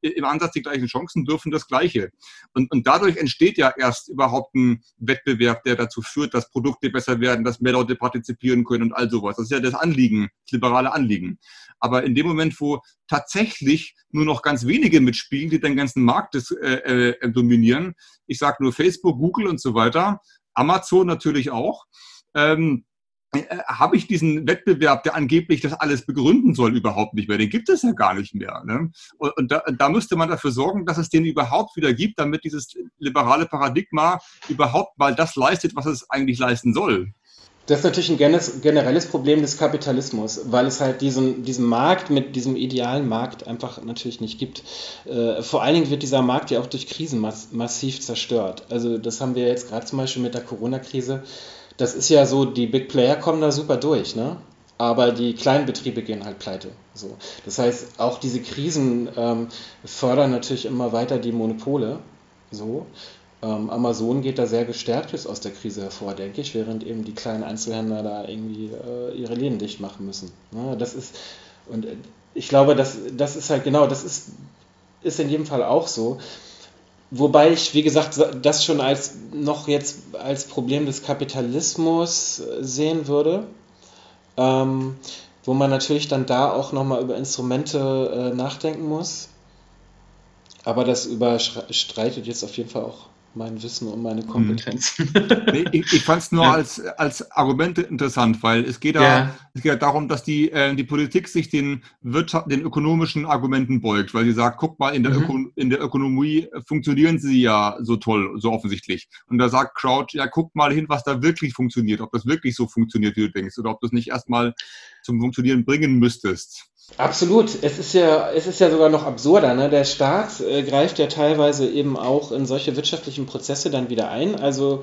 im Ansatz die gleichen Chancen, dürfen das Gleiche. Und, und dadurch entsteht ja erst überhaupt ein Wettbewerb, der dazu führt, dass Produkte besser werden, dass mehr Leute partizipieren können und all sowas. Das ist ja das Anliegen, das liberale Anliegen. Aber in dem Moment, wo tatsächlich nur noch ganz wenige mitspielen, die den ganzen Markt äh, äh, dominieren, ich sage nur Facebook, Google und so weiter, Amazon natürlich auch, ähm, äh, habe ich diesen Wettbewerb, der angeblich das alles begründen soll, überhaupt nicht mehr. Den gibt es ja gar nicht mehr. Ne? Und, und da, da, müsste man dafür sorgen, dass es den überhaupt wieder gibt, damit dieses liberale Paradigma überhaupt mal das leistet, was es eigentlich leisten soll. Das ist natürlich ein generelles Problem des Kapitalismus, weil es halt diesen, diesen Markt mit diesem idealen Markt einfach natürlich nicht gibt. Äh, vor allen Dingen wird dieser Markt ja auch durch Krisen mass massiv zerstört. Also das haben wir jetzt gerade zum Beispiel mit der Corona-Krise. Das ist ja so, die Big Player kommen da super durch, ne? aber die kleinen Betriebe gehen halt pleite. So. Das heißt, auch diese Krisen ähm, fördern natürlich immer weiter die Monopole. So. Ähm, Amazon geht da sehr gestärkt jetzt aus der Krise hervor, denke ich, während eben die kleinen Einzelhändler da irgendwie äh, ihre Läden dicht machen müssen. Ne? Das ist, und äh, ich glaube, das, das ist halt genau, das ist, ist in jedem Fall auch so. Wobei ich, wie gesagt, das schon als noch jetzt als Problem des Kapitalismus äh, sehen würde. Ähm, wo man natürlich dann da auch nochmal über Instrumente äh, nachdenken muss. Aber das überstreitet jetzt auf jeden Fall auch mein Wissen und meine Kompetenz. Nee, ich, ich fand es nur [LAUGHS] ja. als, als Argument interessant, weil es geht, da, ja. es geht ja darum, dass die, äh, die Politik sich den, Wirtschaft, den ökonomischen Argumenten beugt, weil sie sagt, guck mal, in der, mhm. Öko, in der Ökonomie funktionieren sie ja so toll, so offensichtlich. Und da sagt Crouch, ja, guck mal hin, was da wirklich funktioniert, ob das wirklich so funktioniert, wie du denkst, oder ob du es nicht erstmal zum Funktionieren bringen müsstest. Absolut. Es ist ja, es ist ja sogar noch absurder. Ne? Der Staat äh, greift ja teilweise eben auch in solche wirtschaftlichen Prozesse dann wieder ein. Also,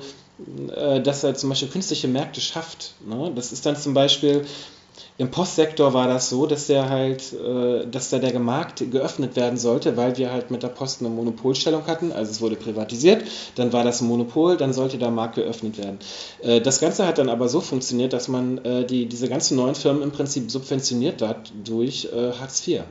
äh, dass er zum Beispiel künstliche Märkte schafft. Ne? Das ist dann zum Beispiel im Postsektor war das so, dass der halt, äh, dass da der Markt geöffnet werden sollte, weil wir halt mit der Post eine Monopolstellung hatten. Also es wurde privatisiert, dann war das ein Monopol, dann sollte der Markt geöffnet werden. Äh, das Ganze hat dann aber so funktioniert, dass man äh, die, diese ganzen neuen Firmen im Prinzip subventioniert hat durch Hartz IV.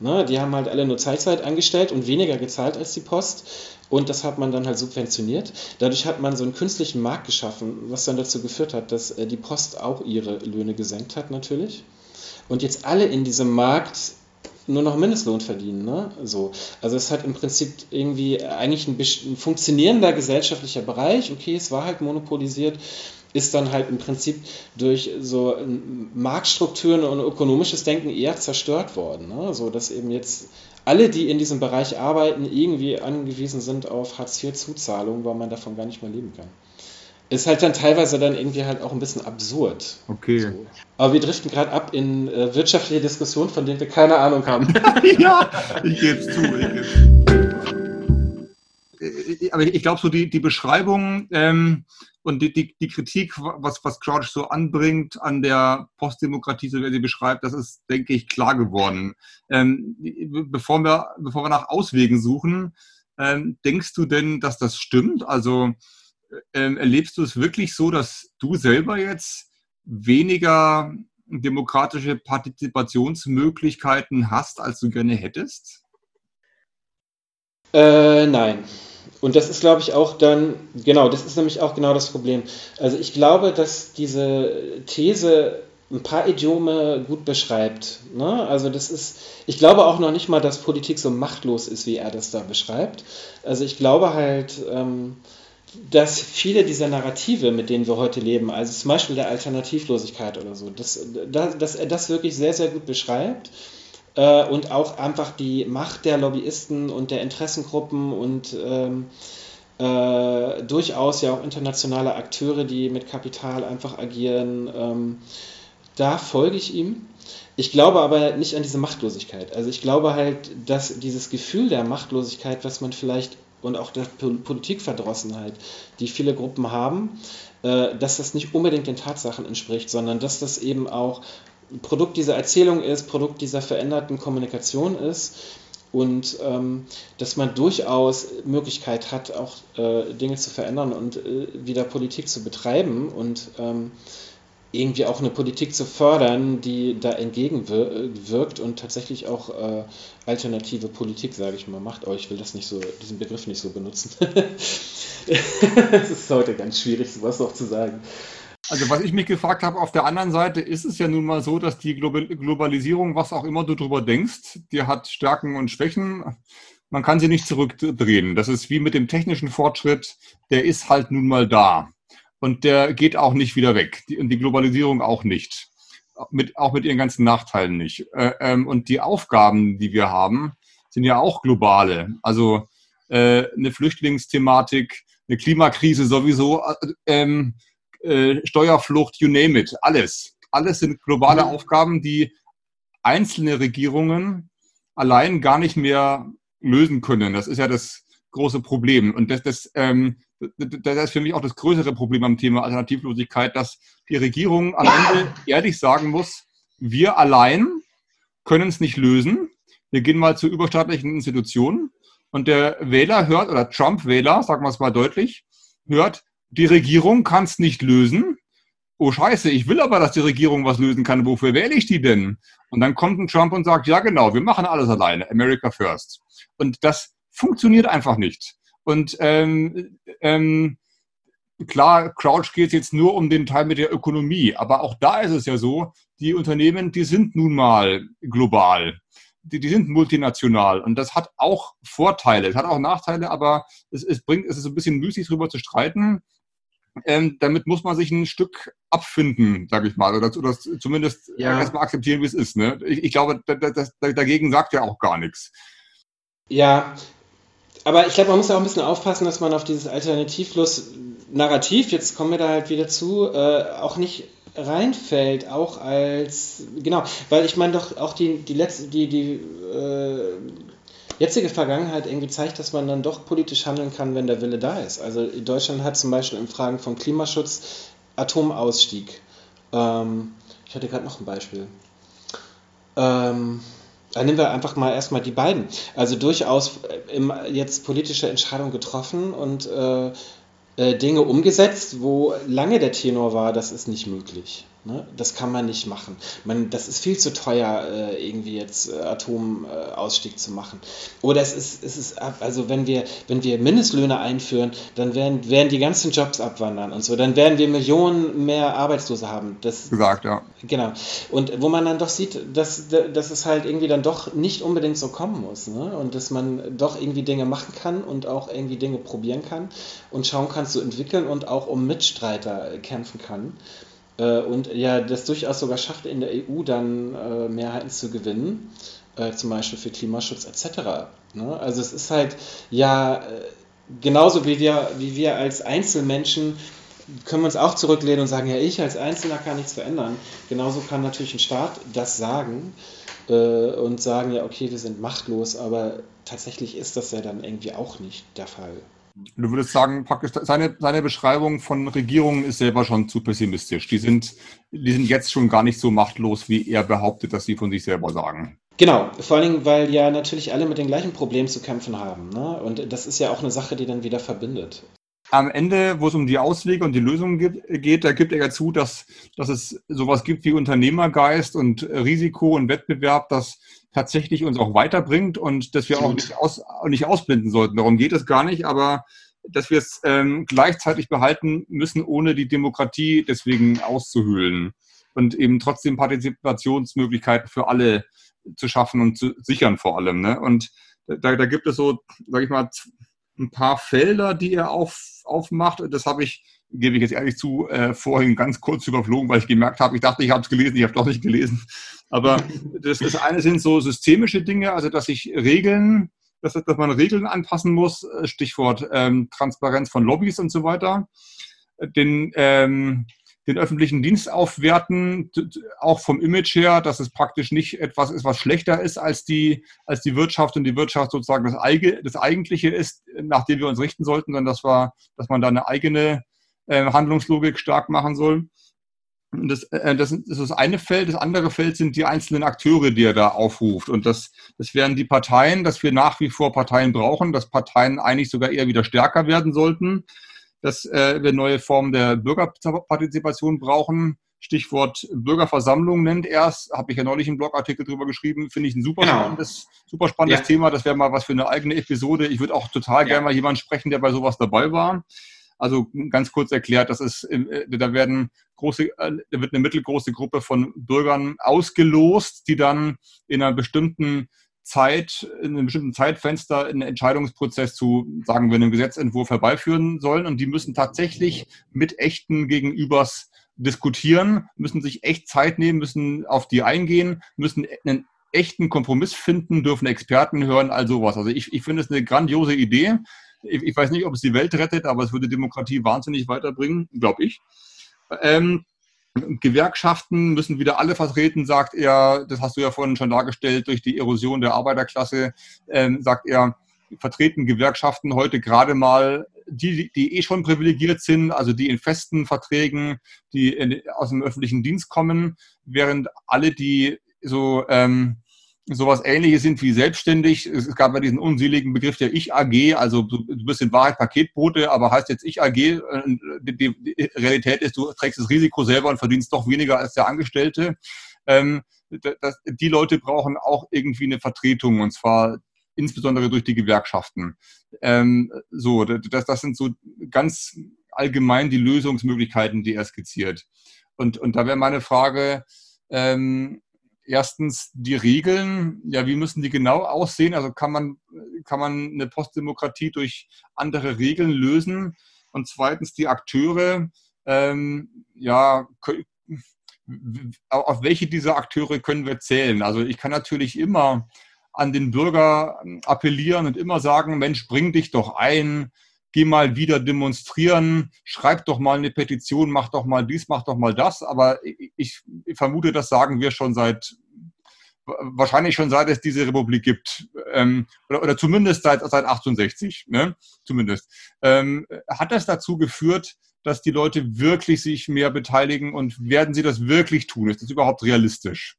Ne, die haben halt alle nur Teilzeit angestellt und weniger gezahlt als die Post. Und das hat man dann halt subventioniert. Dadurch hat man so einen künstlichen Markt geschaffen, was dann dazu geführt hat, dass äh, die Post auch ihre Löhne gesenkt hat natürlich. Und jetzt alle in diesem Markt nur noch Mindestlohn verdienen. Ne? So. Also es hat im Prinzip irgendwie eigentlich ein, ein, funktionierender gesellschaftlicher Bereich. Okay, es war halt monopolisiert, ist dann halt im Prinzip durch so Marktstrukturen und ökonomisches Denken eher zerstört worden. Ne? So dass eben jetzt alle, die in diesem Bereich arbeiten, irgendwie angewiesen sind auf Hartz-IV-Zuzahlungen, weil man davon gar nicht mehr leben kann. Ist halt dann teilweise dann irgendwie halt auch ein bisschen absurd. Okay. So. Aber wir driften gerade ab in äh, wirtschaftliche Diskussionen, von denen wir keine Ahnung haben. [LAUGHS] ja, ich gebe es zu. Ich äh, Aber ich glaube, so die, die Beschreibung ähm, und die, die, die Kritik, was, was Crouch so anbringt an der Postdemokratie, so wie er sie beschreibt, das ist, denke ich, klar geworden. Ähm, bevor, wir, bevor wir nach Auswegen suchen, ähm, denkst du denn, dass das stimmt? Also ähm, erlebst du es wirklich so, dass du selber jetzt weniger demokratische Partizipationsmöglichkeiten hast, als du gerne hättest? Äh, nein. Und das ist, glaube ich, auch dann, genau, das ist nämlich auch genau das Problem. Also ich glaube, dass diese These ein paar Idiome gut beschreibt. Ne? Also das ist, ich glaube auch noch nicht mal, dass Politik so machtlos ist, wie er das da beschreibt. Also ich glaube halt, ähm, dass viele dieser Narrative, mit denen wir heute leben, also zum Beispiel der Alternativlosigkeit oder so, dass, dass, dass er das wirklich sehr, sehr gut beschreibt äh, und auch einfach die Macht der Lobbyisten und der Interessengruppen und ähm, äh, durchaus ja auch internationale Akteure, die mit Kapital einfach agieren. Ähm, da folge ich ihm. Ich glaube aber nicht an diese Machtlosigkeit. Also ich glaube halt, dass dieses Gefühl der Machtlosigkeit, was man vielleicht und auch der Politikverdrossenheit, die viele Gruppen haben, äh, dass das nicht unbedingt den Tatsachen entspricht, sondern dass das eben auch Produkt dieser Erzählung ist, Produkt dieser veränderten Kommunikation ist und ähm, dass man durchaus Möglichkeit hat, auch äh, Dinge zu verändern und äh, wieder Politik zu betreiben und ähm, irgendwie auch eine Politik zu fördern, die da entgegenwirkt und tatsächlich auch äh, alternative Politik, sage ich mal, macht. Aber ich will das nicht so, diesen Begriff nicht so benutzen. [LAUGHS] Es ist heute ganz schwierig, sowas auch zu sagen. Also was ich mich gefragt habe, auf der anderen Seite ist es ja nun mal so, dass die Globalisierung, was auch immer du darüber denkst, die hat Stärken und Schwächen. Man kann sie nicht zurückdrehen. Das ist wie mit dem technischen Fortschritt, der ist halt nun mal da und der geht auch nicht wieder weg. Und die Globalisierung auch nicht. Mit, auch mit ihren ganzen Nachteilen nicht. Äh, ähm, und die Aufgaben, die wir haben, sind ja auch globale. Also äh, eine Flüchtlingsthematik, eine Klimakrise sowieso, äh, ähm, äh, Steuerflucht, you name it, alles. Alles sind globale mhm. Aufgaben, die einzelne Regierungen allein gar nicht mehr lösen können. Das ist ja das große Problem. Und das, das ähm, das ist für mich auch das größere Problem am Thema Alternativlosigkeit, dass die Regierung am Ende ehrlich sagen muss, wir allein können es nicht lösen. Wir gehen mal zu überstaatlichen Institutionen und der Wähler hört, oder Trump-Wähler, sagen wir es mal deutlich, hört, die Regierung kann es nicht lösen. Oh scheiße, ich will aber, dass die Regierung was lösen kann. Wofür wähle ich die denn? Und dann kommt ein Trump und sagt, ja genau, wir machen alles alleine. America first. Und das funktioniert einfach nicht. Und ähm, ähm, klar, Crouch geht jetzt nur um den Teil mit der Ökonomie, aber auch da ist es ja so, die Unternehmen, die sind nun mal global. Die, die sind multinational und das hat auch Vorteile, es hat auch Nachteile, aber es, es bringt, es ist ein bisschen müßig darüber zu streiten. Ähm, damit muss man sich ein Stück abfinden, sage ich mal, oder, oder zumindest ja. erstmal akzeptieren, wie es ist. Ne? Ich, ich glaube, das, das, dagegen sagt ja auch gar nichts. Ja, aber ich glaube, man muss auch ein bisschen aufpassen, dass man auf dieses Alternativlos-Narrativ, jetzt kommen wir da halt wieder zu, äh, auch nicht reinfällt, auch als, genau, weil ich meine doch auch die, die letzte, die, die äh, jetzige Vergangenheit irgendwie zeigt, dass man dann doch politisch handeln kann, wenn der Wille da ist. Also Deutschland hat zum Beispiel in Fragen von Klimaschutz Atomausstieg. Ähm, ich hatte gerade noch ein Beispiel. Ähm, dann nehmen wir einfach mal erstmal die beiden. Also durchaus äh, jetzt politische Entscheidungen getroffen und äh, äh, Dinge umgesetzt, wo lange der Tenor war, das ist nicht möglich. Ne? Das kann man nicht machen. Man, das ist viel zu teuer, äh, irgendwie jetzt äh, Atomausstieg zu machen. Oder es ist, es ist, also wenn wir, wenn wir Mindestlöhne einführen, dann werden, werden die ganzen Jobs abwandern und so. Dann werden wir Millionen mehr Arbeitslose haben. Das, Gesagt, ja. Genau. Und wo man dann doch sieht, dass, dass es halt irgendwie dann doch nicht unbedingt so kommen muss. Ne? Und dass man doch irgendwie Dinge machen kann und auch irgendwie Dinge probieren kann und schauen kann zu entwickeln und auch um Mitstreiter kämpfen kann äh, und ja, das durchaus sogar schafft, in der EU dann äh, Mehrheiten zu gewinnen, äh, zum Beispiel für Klimaschutz etc. Ne? Also es ist halt ja äh, genauso wie wir, wie wir als Einzelmenschen können wir uns auch zurücklehnen und sagen, ja, ich als Einzelner kann nichts verändern. Genauso kann natürlich ein Staat das sagen äh, und sagen, ja, okay, wir sind machtlos, aber tatsächlich ist das ja dann irgendwie auch nicht der Fall. Du würdest sagen, praktisch seine, seine Beschreibung von Regierungen ist selber schon zu pessimistisch. Die sind, die sind jetzt schon gar nicht so machtlos, wie er behauptet, dass sie von sich selber sagen. Genau, vor allen Dingen, weil ja natürlich alle mit den gleichen Problemen zu kämpfen haben. Ne? Und das ist ja auch eine Sache, die dann wieder verbindet. am Ende, wo es um die Auswege und die Lösungen geht, da gibt er ja zu, dass, dass es sowas gibt wie Unternehmergeist und Risiko und Wettbewerb, das tatsächlich uns auch weiterbringt und dass wir auch nicht, aus, nicht ausblenden sollten. Darum geht es gar nicht, aber dass wir es ähm, gleichzeitig behalten müssen, ohne die Demokratie deswegen auszuhöhlen und eben trotzdem Partizipationsmöglichkeiten für alle zu schaffen und zu sichern vor allem. Ne? Und da, da gibt es so, sage ich mal, ein paar Felder, die er auf, aufmacht. Das habe ich, gebe ich jetzt ehrlich zu, äh, vorhin ganz kurz überflogen, weil ich gemerkt habe, ich dachte, ich habe es gelesen, ich habe doch nicht gelesen. Aber [LAUGHS] das, das eine sind so systemische Dinge, also dass sich Regeln, dass, dass man Regeln anpassen muss, äh, Stichwort ähm, Transparenz von Lobbys und so weiter. Den, ähm, den öffentlichen Dienst aufwerten, auch vom Image her, dass es praktisch nicht etwas ist, was schlechter ist als die, als die Wirtschaft und die Wirtschaft sozusagen das, Eige, das Eigentliche ist, nach dem wir uns richten sollten, sondern das war, dass man da eine eigene äh, Handlungslogik stark machen soll. Das, äh, das, ist das eine Feld. Das andere Feld sind die einzelnen Akteure, die er da aufruft. Und das, das wären die Parteien, dass wir nach wie vor Parteien brauchen, dass Parteien eigentlich sogar eher wieder stärker werden sollten dass äh, wir neue Formen der Bürgerpartizipation brauchen. Stichwort Bürgerversammlung nennt er es, habe ich ja neulich einen Blogartikel drüber geschrieben, finde ich ein super genau. spannendes, super spannendes ja. Thema. Das wäre mal was für eine eigene Episode. Ich würde auch total ja. gerne mal jemanden sprechen, der bei sowas dabei war. Also ganz kurz erklärt, das ist, äh, da werden große, äh, da wird eine mittelgroße Gruppe von Bürgern ausgelost, die dann in einer bestimmten Zeit, in einem bestimmten Zeitfenster einen Entscheidungsprozess zu, sagen wir, einem Gesetzentwurf herbeiführen sollen. Und die müssen tatsächlich mit echten Gegenübers diskutieren, müssen sich echt Zeit nehmen, müssen auf die eingehen, müssen einen echten Kompromiss finden, dürfen Experten hören, all sowas. Also ich, ich finde es eine grandiose Idee. Ich, ich, weiß nicht, ob es die Welt rettet, aber es würde Demokratie wahnsinnig weiterbringen, glaube ich. Ähm, Gewerkschaften müssen wieder alle vertreten, sagt er, das hast du ja vorhin schon dargestellt, durch die Erosion der Arbeiterklasse, ähm, sagt er, vertreten Gewerkschaften heute gerade mal die, die eh schon privilegiert sind, also die in festen Verträgen, die in, aus dem öffentlichen Dienst kommen, während alle, die so ähm, sowas ähnliches sind wie selbstständig. Es gab ja diesen unseligen Begriff der Ich-AG, also du bist in Wahrheit Paketbote, aber heißt jetzt Ich-AG, äh, die, Realität ist, du trägst das Risiko selber und verdienst doch weniger als der Angestellte. Ähm, die Leute brauchen auch irgendwie eine Vertretung und zwar insbesondere durch die Gewerkschaften. Ähm, so, das, das sind so ganz allgemein die Lösungsmöglichkeiten, die er skizziert. Und, und da wäre meine Frage, ähm, erstens die Regeln, ja, wie müssen die genau aussehen? Also kann man, kann man eine Postdemokratie durch andere Regeln lösen? Und zweitens die Akteure, ähm, ja, auf welche dieser Akteure können wir zählen? Also ich kann natürlich immer an den Bürger appellieren und immer sagen, Mensch, bring dich doch ein, geh mal wieder demonstrieren, schreib doch mal eine Petition, mach doch mal dies, mach doch mal das. Aber ich, ich vermute, das sagen wir schon seit wahrscheinlich schon seit es diese Republik gibt, ähm, oder, oder zumindest seit, seit 68, ne? zumindest, ähm, hat das dazu geführt, dass die Leute wirklich sich mehr beteiligen und werden sie das wirklich tun? Ist das überhaupt realistisch?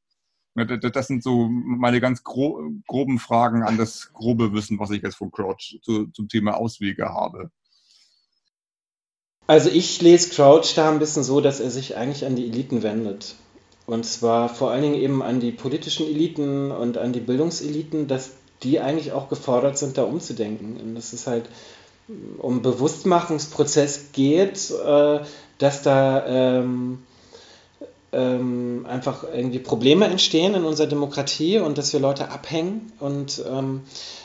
Das sind so meine ganz groben Fragen an das grobe Wissen, was ich jetzt von Crouch zu, zum Thema Auswege habe. Also ich lese Crouch da ein bisschen so, dass er sich eigentlich an die Eliten wendet. Und zwar vor allen Dingen eben an die politischen Eliten und an die Bildungseliten, dass die eigentlich auch gefordert sind, da umzudenken. Und dass es halt um Bewusstmachungsprozess geht, äh, dass da ähm, einfach irgendwie Probleme entstehen in unserer Demokratie und dass wir Leute abhängen und ähm,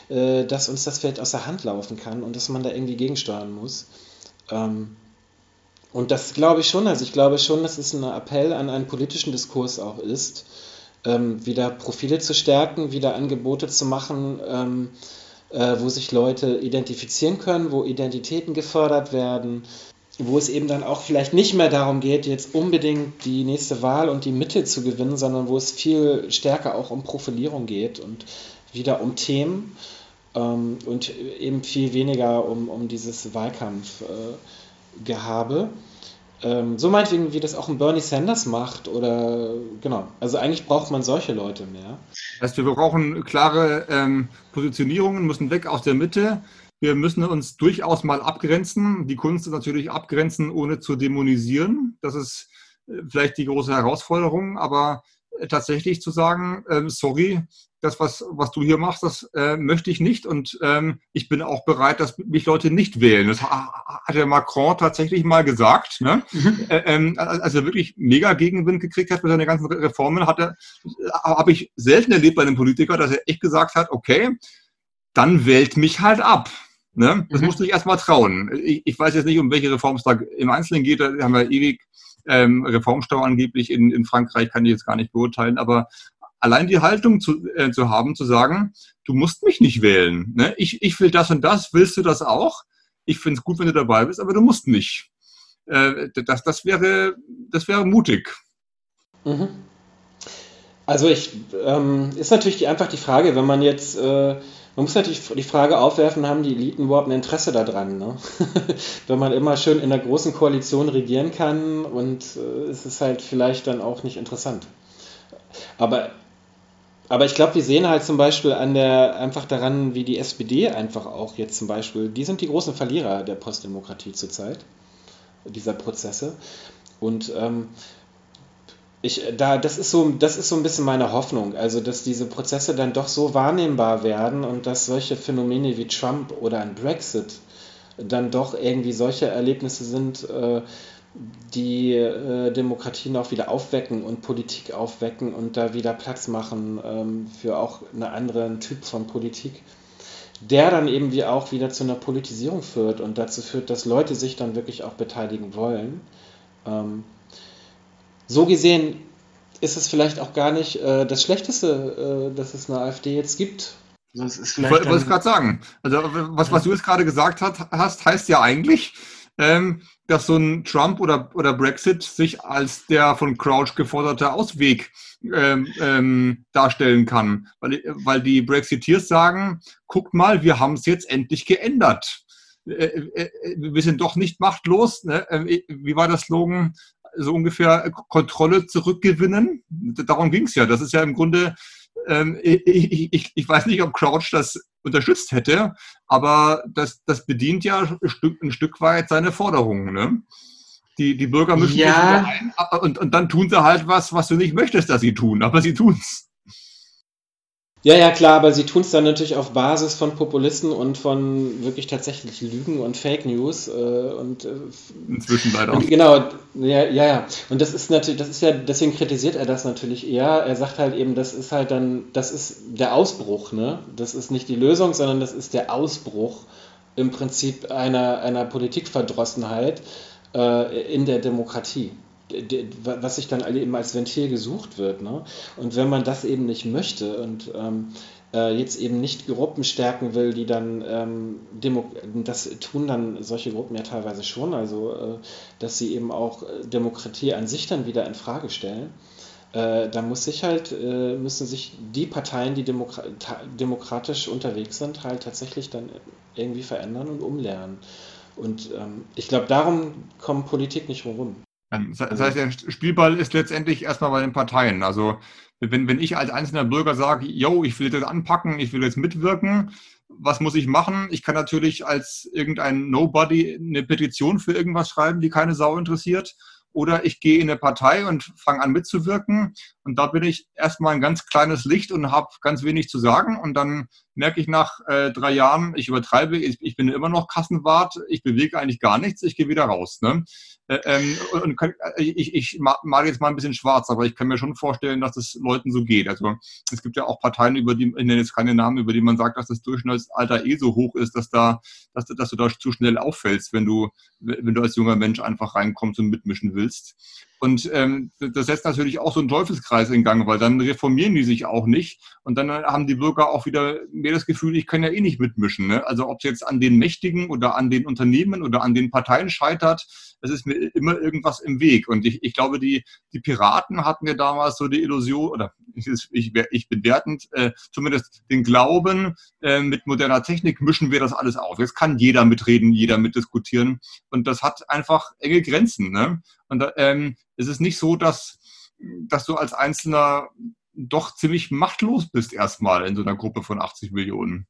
äh, dass uns das vielleicht aus der Hand laufen kann und dass man da irgendwie gegensteuern muss. Ähm, und das glaube ich schon, also ich glaube schon, dass es ein Appell an einen politischen Diskurs auch ist, ähm, wieder Profile zu stärken, wieder Angebote zu machen, ähm, äh, wo sich Leute identifizieren können, wo Identitäten gefördert werden, wo es eben dann auch vielleicht nicht mehr darum geht, jetzt unbedingt die nächste Wahl und die Mitte zu gewinnen, sondern wo es viel stärker auch um Profilierung geht und wieder um Themen ähm, und eben viel weniger um, um dieses Wahlkampfgehabe. Äh, ähm, so meinetwegen, wie das auch ein Bernie Sanders macht oder genau. Also eigentlich braucht man solche Leute mehr. Das heißt, wir brauchen klare ähm, Positionierungen, müssen weg aus der Mitte wir müssen uns durchaus mal abgrenzen. Die Kunst ist natürlich abgrenzen, ohne zu dämonisieren. Das ist äh, vielleicht die große Herausforderung, aber äh, tatsächlich zu sagen, ähm, sorry, das, was, was du hier machst, das äh, möchte ich nicht und ähm, ich bin auch bereit, dass mich Leute nicht wählen. Das hat der Macron tatsächlich mal gesagt. Ne? Mhm. Äh, ähm, als er wirklich mega Gegenwind gekriegt hat mit seinen ganzen Reformen, hat er, äh, habe ich selten erlebt bei einem Politiker, dass er echt gesagt hat, okay, dann wählt mich halt ab. Ne? Das mhm. musst du dich erstmal trauen. Ich, ich, weiß jetzt nicht, um welche Reform es da im Einzelnen geht, da haben wir ewig ähm, Reformstau angeblich in, in Frankreich, kann ich jetzt gar nicht beurteilen, aber allein die Haltung zu, äh, zu haben, zu sagen, du musst mich nicht wählen. Ne? Ich, ich will das und das, willst du das auch? Ich finde es gut, wenn du dabei bist, aber du musst nicht. Äh, das, das, wäre, das wäre mutig. Mhm. Also ich ähm, ist natürlich die, einfach die Frage, wenn man jetzt äh, man muss natürlich die Frage aufwerfen, haben die Eliten überhaupt ein Interesse daran? Ne? [LAUGHS] Wenn man immer schön in einer großen Koalition regieren kann und äh, es ist halt vielleicht dann auch nicht interessant. Aber, aber ich glaube, wir sehen halt zum Beispiel an der, einfach daran, wie die SPD einfach auch jetzt zum Beispiel, die sind die großen Verlierer der Postdemokratie zurzeit, dieser Prozesse. Und ähm, ich, da, das, ist so, das ist so ein bisschen meine Hoffnung, also dass diese Prozesse dann doch so wahrnehmbar werden und dass solche Phänomene wie Trump oder ein Brexit dann doch irgendwie solche Erlebnisse sind, äh, die äh, Demokratien auch wieder aufwecken und Politik aufwecken und da wieder Platz machen ähm, für auch einen anderen Typ von Politik, der dann eben wie auch wieder zu einer Politisierung führt und dazu führt, dass Leute sich dann wirklich auch beteiligen wollen. Ähm, so gesehen ist es vielleicht auch gar nicht äh, das Schlechteste, äh, dass es eine AfD jetzt gibt. Das ist vielleicht ich wollte es gerade sagen. Also was, was du jetzt gerade gesagt hast, heißt ja eigentlich, ähm, dass so ein Trump oder, oder Brexit sich als der von Crouch geforderte Ausweg ähm, ähm, darstellen kann. Weil, weil die Brexiteers sagen, guckt mal, wir haben es jetzt endlich geändert. Äh, äh, äh, wir sind doch nicht machtlos. Ne? Äh, wie war das Slogan? So ungefähr Kontrolle zurückgewinnen. Darum ging es ja. Das ist ja im Grunde, ähm, ich, ich, ich, weiß nicht, ob Crouch das unterstützt hätte, aber das, das bedient ja ein Stück, ein Stück weit seine Forderungen. Ne? Die, die Bürger müssen ja. ein und, und dann tun sie halt was, was du nicht möchtest, dass sie tun, aber sie tun es. Ja, ja, klar, aber sie tun es dann natürlich auf Basis von Populisten und von wirklich tatsächlich Lügen und Fake News. Äh, und, äh, Inzwischen leider auch. Genau, ja, ja, ja. Und das ist natürlich, das ist ja, deswegen kritisiert er das natürlich eher. Er sagt halt eben, das ist halt dann, das ist der Ausbruch, ne? Das ist nicht die Lösung, sondern das ist der Ausbruch im Prinzip einer, einer Politikverdrossenheit äh, in der Demokratie was sich dann eben als Ventil gesucht wird. Ne? Und wenn man das eben nicht möchte und ähm, äh, jetzt eben nicht Gruppen stärken will, die dann, ähm, Demo das tun dann solche Gruppen ja teilweise schon, also äh, dass sie eben auch äh, Demokratie an sich dann wieder in Frage stellen. Äh, da muss sich halt, äh, müssen sich die Parteien, die demokra demokratisch unterwegs sind, halt tatsächlich dann irgendwie verändern und umlernen. Und ähm, ich glaube, darum kommt Politik nicht rum. Das heißt, der Spielball ist letztendlich erstmal bei den Parteien. Also wenn, wenn ich als einzelner Bürger sage, yo, ich will das anpacken, ich will jetzt mitwirken, was muss ich machen? Ich kann natürlich als irgendein Nobody eine Petition für irgendwas schreiben, die keine Sau interessiert. Oder ich gehe in eine Partei und fange an mitzuwirken. Und da bin ich erstmal ein ganz kleines Licht und habe ganz wenig zu sagen. Und dann merke ich nach äh, drei Jahren, ich übertreibe, ich, ich, bin immer noch Kassenwart, ich bewege eigentlich gar nichts, ich gehe wieder raus. Ne? Äh, ähm, und kann, äh, ich, ich male jetzt mal ein bisschen schwarz, aber ich kann mir schon vorstellen, dass es Leuten so geht. Also es gibt ja auch Parteien, über die, ich nenne jetzt keine Namen, über die man sagt, dass das Durchschnittsalter eh so hoch ist, dass da, dass, dass du da zu schnell auffällst, wenn du, wenn du als junger Mensch einfach reinkommst und mitmischen willst. Und ähm, das setzt natürlich auch so einen Teufelskreis in Gang, weil dann reformieren die sich auch nicht. Und dann haben die Bürger auch wieder mehr das Gefühl, ich kann ja eh nicht mitmischen. Ne? Also ob es jetzt an den Mächtigen oder an den Unternehmen oder an den Parteien scheitert, es ist mir immer irgendwas im Weg. Und ich, ich glaube, die, die Piraten hatten ja damals so die Illusion, oder ich, ich, ich bin wertend, äh, zumindest den Glauben, äh, mit moderner Technik mischen wir das alles auf. Jetzt kann jeder mitreden, jeder mitdiskutieren. Und das hat einfach enge Grenzen. Ne? Und ähm, es ist nicht so, dass, dass du als Einzelner doch ziemlich machtlos bist erstmal in so einer Gruppe von 80 Millionen.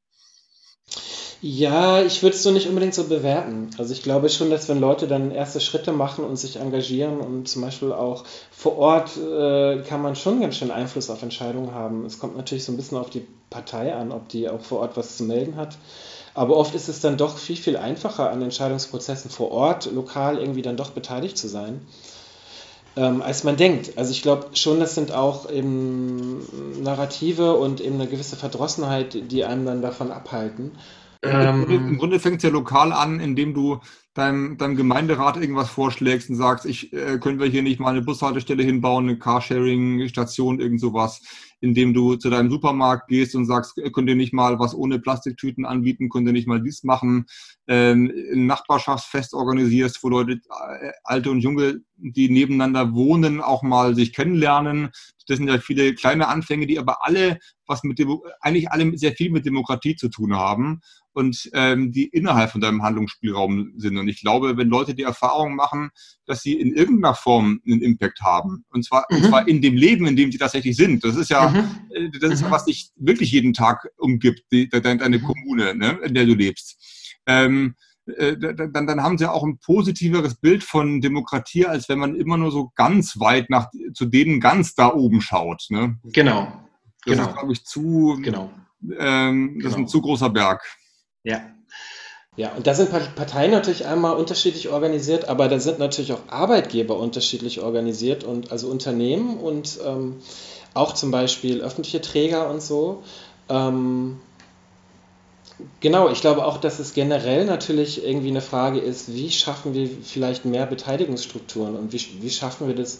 Ja, ich würde es so nicht unbedingt so bewerten. Also ich glaube schon, dass wenn Leute dann erste Schritte machen und sich engagieren und zum Beispiel auch vor Ort äh, kann man schon ganz schön Einfluss auf Entscheidungen haben. Es kommt natürlich so ein bisschen auf die Partei an, ob die auch vor Ort was zu melden hat. Aber oft ist es dann doch viel, viel einfacher, an Entscheidungsprozessen vor Ort, lokal irgendwie dann doch beteiligt zu sein ähm, als man denkt. Also ich glaube schon, das sind auch eben Narrative und eben eine gewisse Verdrossenheit, die einem dann davon abhalten. Ähm, Im Grunde fängt es ja lokal an, indem du deinem, deinem Gemeinderat irgendwas vorschlägst und sagst, ich äh, können wir hier nicht mal eine Bushaltestelle hinbauen, eine Carsharing-Station, irgend sowas, indem du zu deinem Supermarkt gehst und sagst, äh, könnt ihr nicht mal was ohne Plastiktüten anbieten, könnt ihr nicht mal dies machen, ähm, ein Nachbarschaftsfest organisierst, wo Leute, äh, alte und junge, die nebeneinander wohnen, auch mal sich kennenlernen. Das sind ja viele kleine Anfänge, die aber alle was mit dem, eigentlich alle sehr viel mit Demokratie zu tun haben und ähm, die innerhalb von deinem Handlungsspielraum sind. Und ich glaube, wenn Leute die Erfahrung machen, dass sie in irgendeiner Form einen Impact haben, und zwar, mhm. und zwar in dem Leben, in dem sie tatsächlich sind, das ist ja, mhm. Äh, das ist mhm. was dich wirklich jeden Tag umgibt, die, deine, deine mhm. Kommune, ne, in der du lebst. Ähm, äh, dann, dann haben sie auch ein positiveres Bild von Demokratie, als wenn man immer nur so ganz weit nach zu denen ganz da oben schaut. Ne? Genau. Das genau. ist, glaube ich, zu. Genau. Ähm, das genau. ist ein genau. zu großer Berg. Ja. Ja, und da sind Parteien natürlich einmal unterschiedlich organisiert, aber da sind natürlich auch Arbeitgeber unterschiedlich organisiert und also Unternehmen und ähm, auch zum Beispiel öffentliche Träger und so. Ähm, genau, ich glaube auch, dass es generell natürlich irgendwie eine Frage ist, wie schaffen wir vielleicht mehr Beteiligungsstrukturen und wie, wie schaffen wir das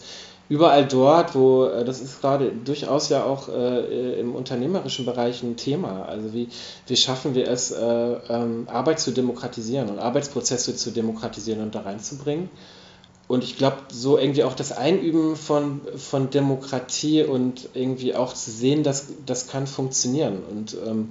überall dort, wo, äh, das ist gerade durchaus ja auch äh, im unternehmerischen Bereich ein Thema. Also wie, wie schaffen wir es, äh, ähm, Arbeit zu demokratisieren und Arbeitsprozesse zu demokratisieren und da reinzubringen. Und ich glaube, so irgendwie auch das Einüben von, von Demokratie und irgendwie auch zu sehen, dass das kann funktionieren. Und ähm,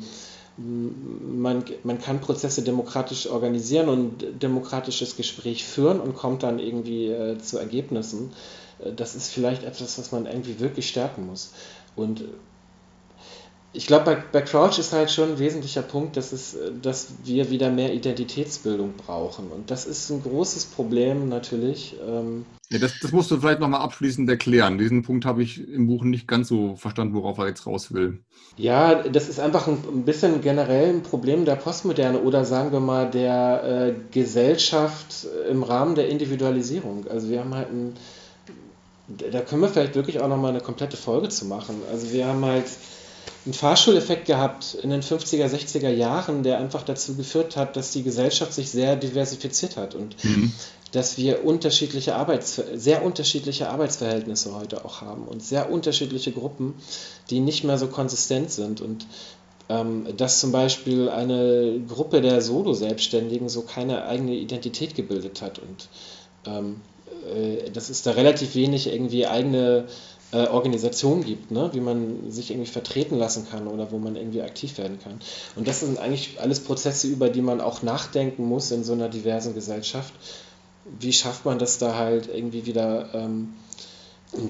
man, man kann Prozesse demokratisch organisieren und demokratisches Gespräch führen und kommt dann irgendwie äh, zu Ergebnissen. Äh, das ist vielleicht etwas, was man irgendwie wirklich stärken muss. Und ich glaube, bei, bei Crouch ist halt schon ein wesentlicher Punkt, dass, es, dass wir wieder mehr Identitätsbildung brauchen. Und das ist ein großes Problem natürlich. Ähm ja, das, das musst du vielleicht nochmal abschließend erklären. Diesen Punkt habe ich im Buch nicht ganz so verstanden, worauf er jetzt raus will. Ja, das ist einfach ein, bisschen generell ein Problem der Postmoderne oder sagen wir mal der äh, Gesellschaft im Rahmen der Individualisierung. Also wir haben halt ein da können wir vielleicht wirklich auch nochmal eine komplette Folge zu machen. Also wir haben halt einen Fahrschuleffekt gehabt in den 50er, 60er Jahren, der einfach dazu geführt hat, dass die Gesellschaft sich sehr diversifiziert hat und mhm. Dass wir unterschiedliche Arbeits sehr unterschiedliche Arbeitsverhältnisse heute auch haben und sehr unterschiedliche Gruppen, die nicht mehr so konsistent sind und ähm, dass zum Beispiel eine Gruppe der Solo-Selbstständigen so keine eigene Identität gebildet hat und ähm, äh, dass es da relativ wenig irgendwie eigene äh, Organisation gibt, ne? wie man sich irgendwie vertreten lassen kann oder wo man irgendwie aktiv werden kann. Und das sind eigentlich alles Prozesse, über die man auch nachdenken muss in so einer diversen Gesellschaft. Wie schafft man das da halt irgendwie wieder ähm,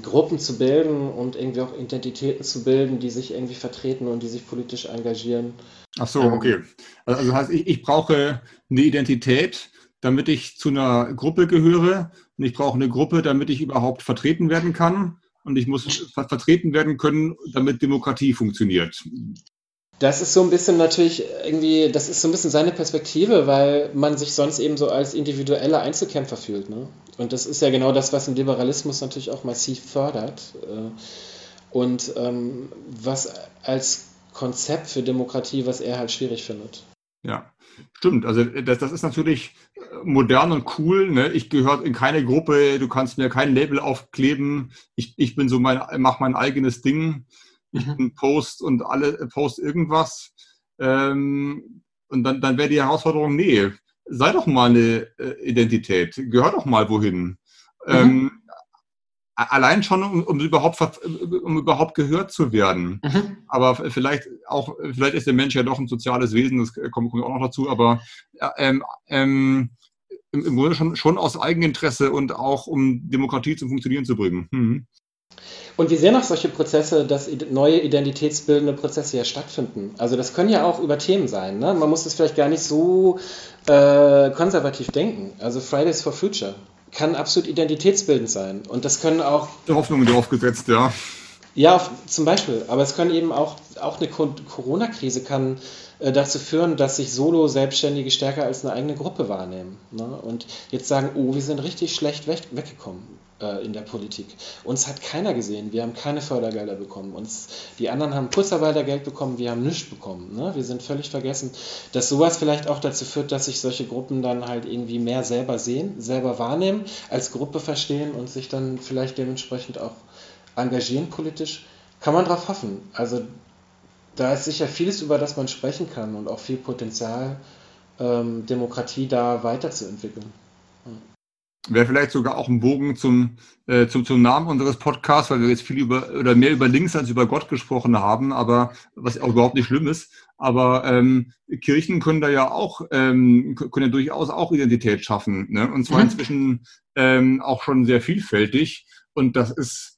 Gruppen zu bilden und irgendwie auch Identitäten zu bilden, die sich irgendwie vertreten und die sich politisch engagieren? Ach so, ähm, okay. Also heißt, ich, ich brauche eine Identität, damit ich zu einer Gruppe gehöre und ich brauche eine Gruppe, damit ich überhaupt vertreten werden kann und ich muss ver vertreten werden können, damit Demokratie funktioniert. Das ist so ein bisschen natürlich irgendwie, das ist so ein bisschen seine Perspektive, weil man sich sonst eben so als individueller Einzelkämpfer fühlt. Ne? Und das ist ja genau das, was im Liberalismus natürlich auch massiv fördert. Äh, und ähm, was als Konzept für Demokratie, was er halt schwierig findet. Ja, stimmt. Also das, das ist natürlich modern und cool. Ne? Ich gehöre in keine Gruppe, du kannst mir kein Label aufkleben. Ich, ich bin so mein, mache mein eigenes Ding. Ich mhm. bin Post und alle äh, Post irgendwas. Ähm, und dann, dann wäre die Herausforderung, nee, sei doch mal eine äh, Identität, gehör doch mal wohin. Mhm. Ähm, allein schon, um, um, überhaupt, um überhaupt gehört zu werden. Mhm. Aber vielleicht auch, vielleicht ist der Mensch ja doch ein soziales Wesen, das kommt, kommt auch noch dazu, aber ähm, ähm, im, Grunde schon, schon aus Eigeninteresse und auch um Demokratie zum Funktionieren zu bringen. Mhm. Und wir sehen auch solche Prozesse, dass neue identitätsbildende Prozesse ja stattfinden. Also das können ja auch über Themen sein. Ne? Man muss es vielleicht gar nicht so äh, konservativ denken. Also Fridays for Future kann absolut identitätsbildend sein. Und das können auch... Hoffnungen drauf gesetzt, ja. Ja, zum Beispiel. Aber es können eben auch, auch eine Corona-Krise kann äh, dazu führen, dass sich Solo-Selbstständige stärker als eine eigene Gruppe wahrnehmen. Ne? Und jetzt sagen, oh, wir sind richtig schlecht weg, weggekommen äh, in der Politik. Uns hat keiner gesehen, wir haben keine Fördergelder bekommen. Uns, die anderen haben Kurzarbeitergeld bekommen, wir haben nichts bekommen. Ne? Wir sind völlig vergessen, dass sowas vielleicht auch dazu führt, dass sich solche Gruppen dann halt irgendwie mehr selber sehen, selber wahrnehmen, als Gruppe verstehen und sich dann vielleicht dementsprechend auch engagieren politisch, kann man darauf hoffen. Also da ist sicher vieles, über das man sprechen kann und auch viel Potenzial, ähm, Demokratie da weiterzuentwickeln. Wäre vielleicht sogar auch ein Bogen zum, äh, zum, zum Namen unseres Podcasts, weil wir jetzt viel über oder mehr über links als über Gott gesprochen haben, aber was auch überhaupt nicht schlimm ist. Aber ähm, Kirchen können da ja auch, ähm, können ja durchaus auch Identität schaffen. Ne? Und zwar mhm. inzwischen ähm, auch schon sehr vielfältig. Und das ist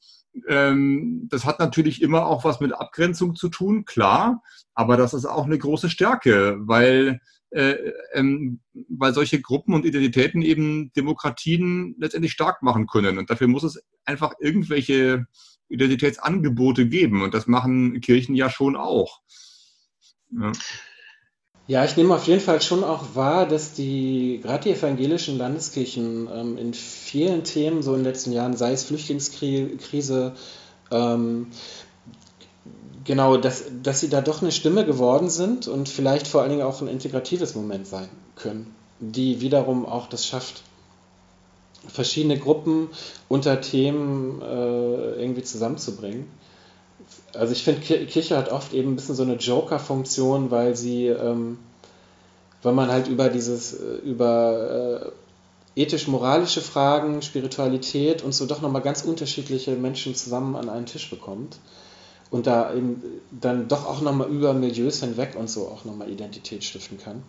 ähm, das hat natürlich immer auch was mit Abgrenzung zu tun, klar, aber das ist auch eine große Stärke, weil, äh, ähm, weil solche Gruppen und Identitäten eben Demokratien letztendlich stark machen können. Und dafür muss es einfach irgendwelche Identitätsangebote geben. Und das machen Kirchen ja schon auch. Ja. Ja, ich nehme auf jeden Fall schon auch wahr, dass die, gerade die evangelischen Landeskirchen ähm, in vielen Themen so in den letzten Jahren, sei es Flüchtlingskrise, ähm, genau, dass, dass sie da doch eine Stimme geworden sind und vielleicht vor allen Dingen auch ein integratives Moment sein können, die wiederum auch das schafft, verschiedene Gruppen unter Themen äh, irgendwie zusammenzubringen also ich finde, Kirche hat oft eben ein bisschen so eine Joker-Funktion, weil sie, ähm, weil man halt über dieses, äh, über äh, ethisch-moralische Fragen, Spiritualität und so doch nochmal ganz unterschiedliche Menschen zusammen an einen Tisch bekommt und da eben dann doch auch nochmal über Milieus hinweg und so auch nochmal Identität stiften kann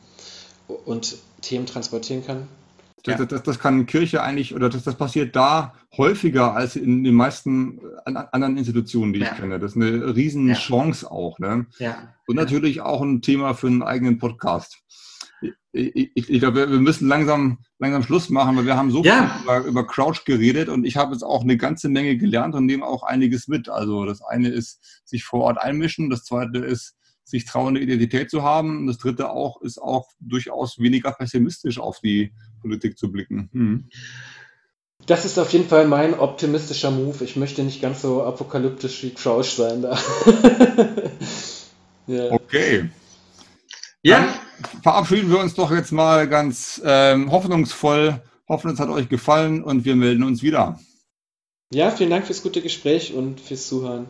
und Themen transportieren kann. Das, ja. das, das, kann Kirche eigentlich, oder das, das passiert da häufiger als in den meisten anderen Institutionen, die ja. ich kenne. Das ist eine riesen ja. Chance auch. Ne? Ja. Und natürlich auch ein Thema für einen eigenen Podcast. Ich, ich, ich glaube, wir müssen langsam, langsam Schluss machen, weil wir haben so viel über, über Crouch geredet und ich habe jetzt auch eine ganze Menge gelernt und nehme auch einiges mit. Also das eine ist sich vor Ort einmischen, das zweite ist sich trauen, eine Identität zu haben. Und das dritte auch ist auch durchaus weniger pessimistisch auf die Politik zu blicken. Hm. Das ist auf jeden Fall mein optimistischer Move. Ich möchte nicht ganz so apokalyptisch wie Crouch sein da. [LAUGHS] ja. Okay. Ja. Dann verabschieden wir uns doch jetzt mal ganz ähm, hoffnungsvoll. Hoffen, es hat euch gefallen und wir melden uns wieder. Ja, vielen Dank fürs gute Gespräch und fürs Zuhören.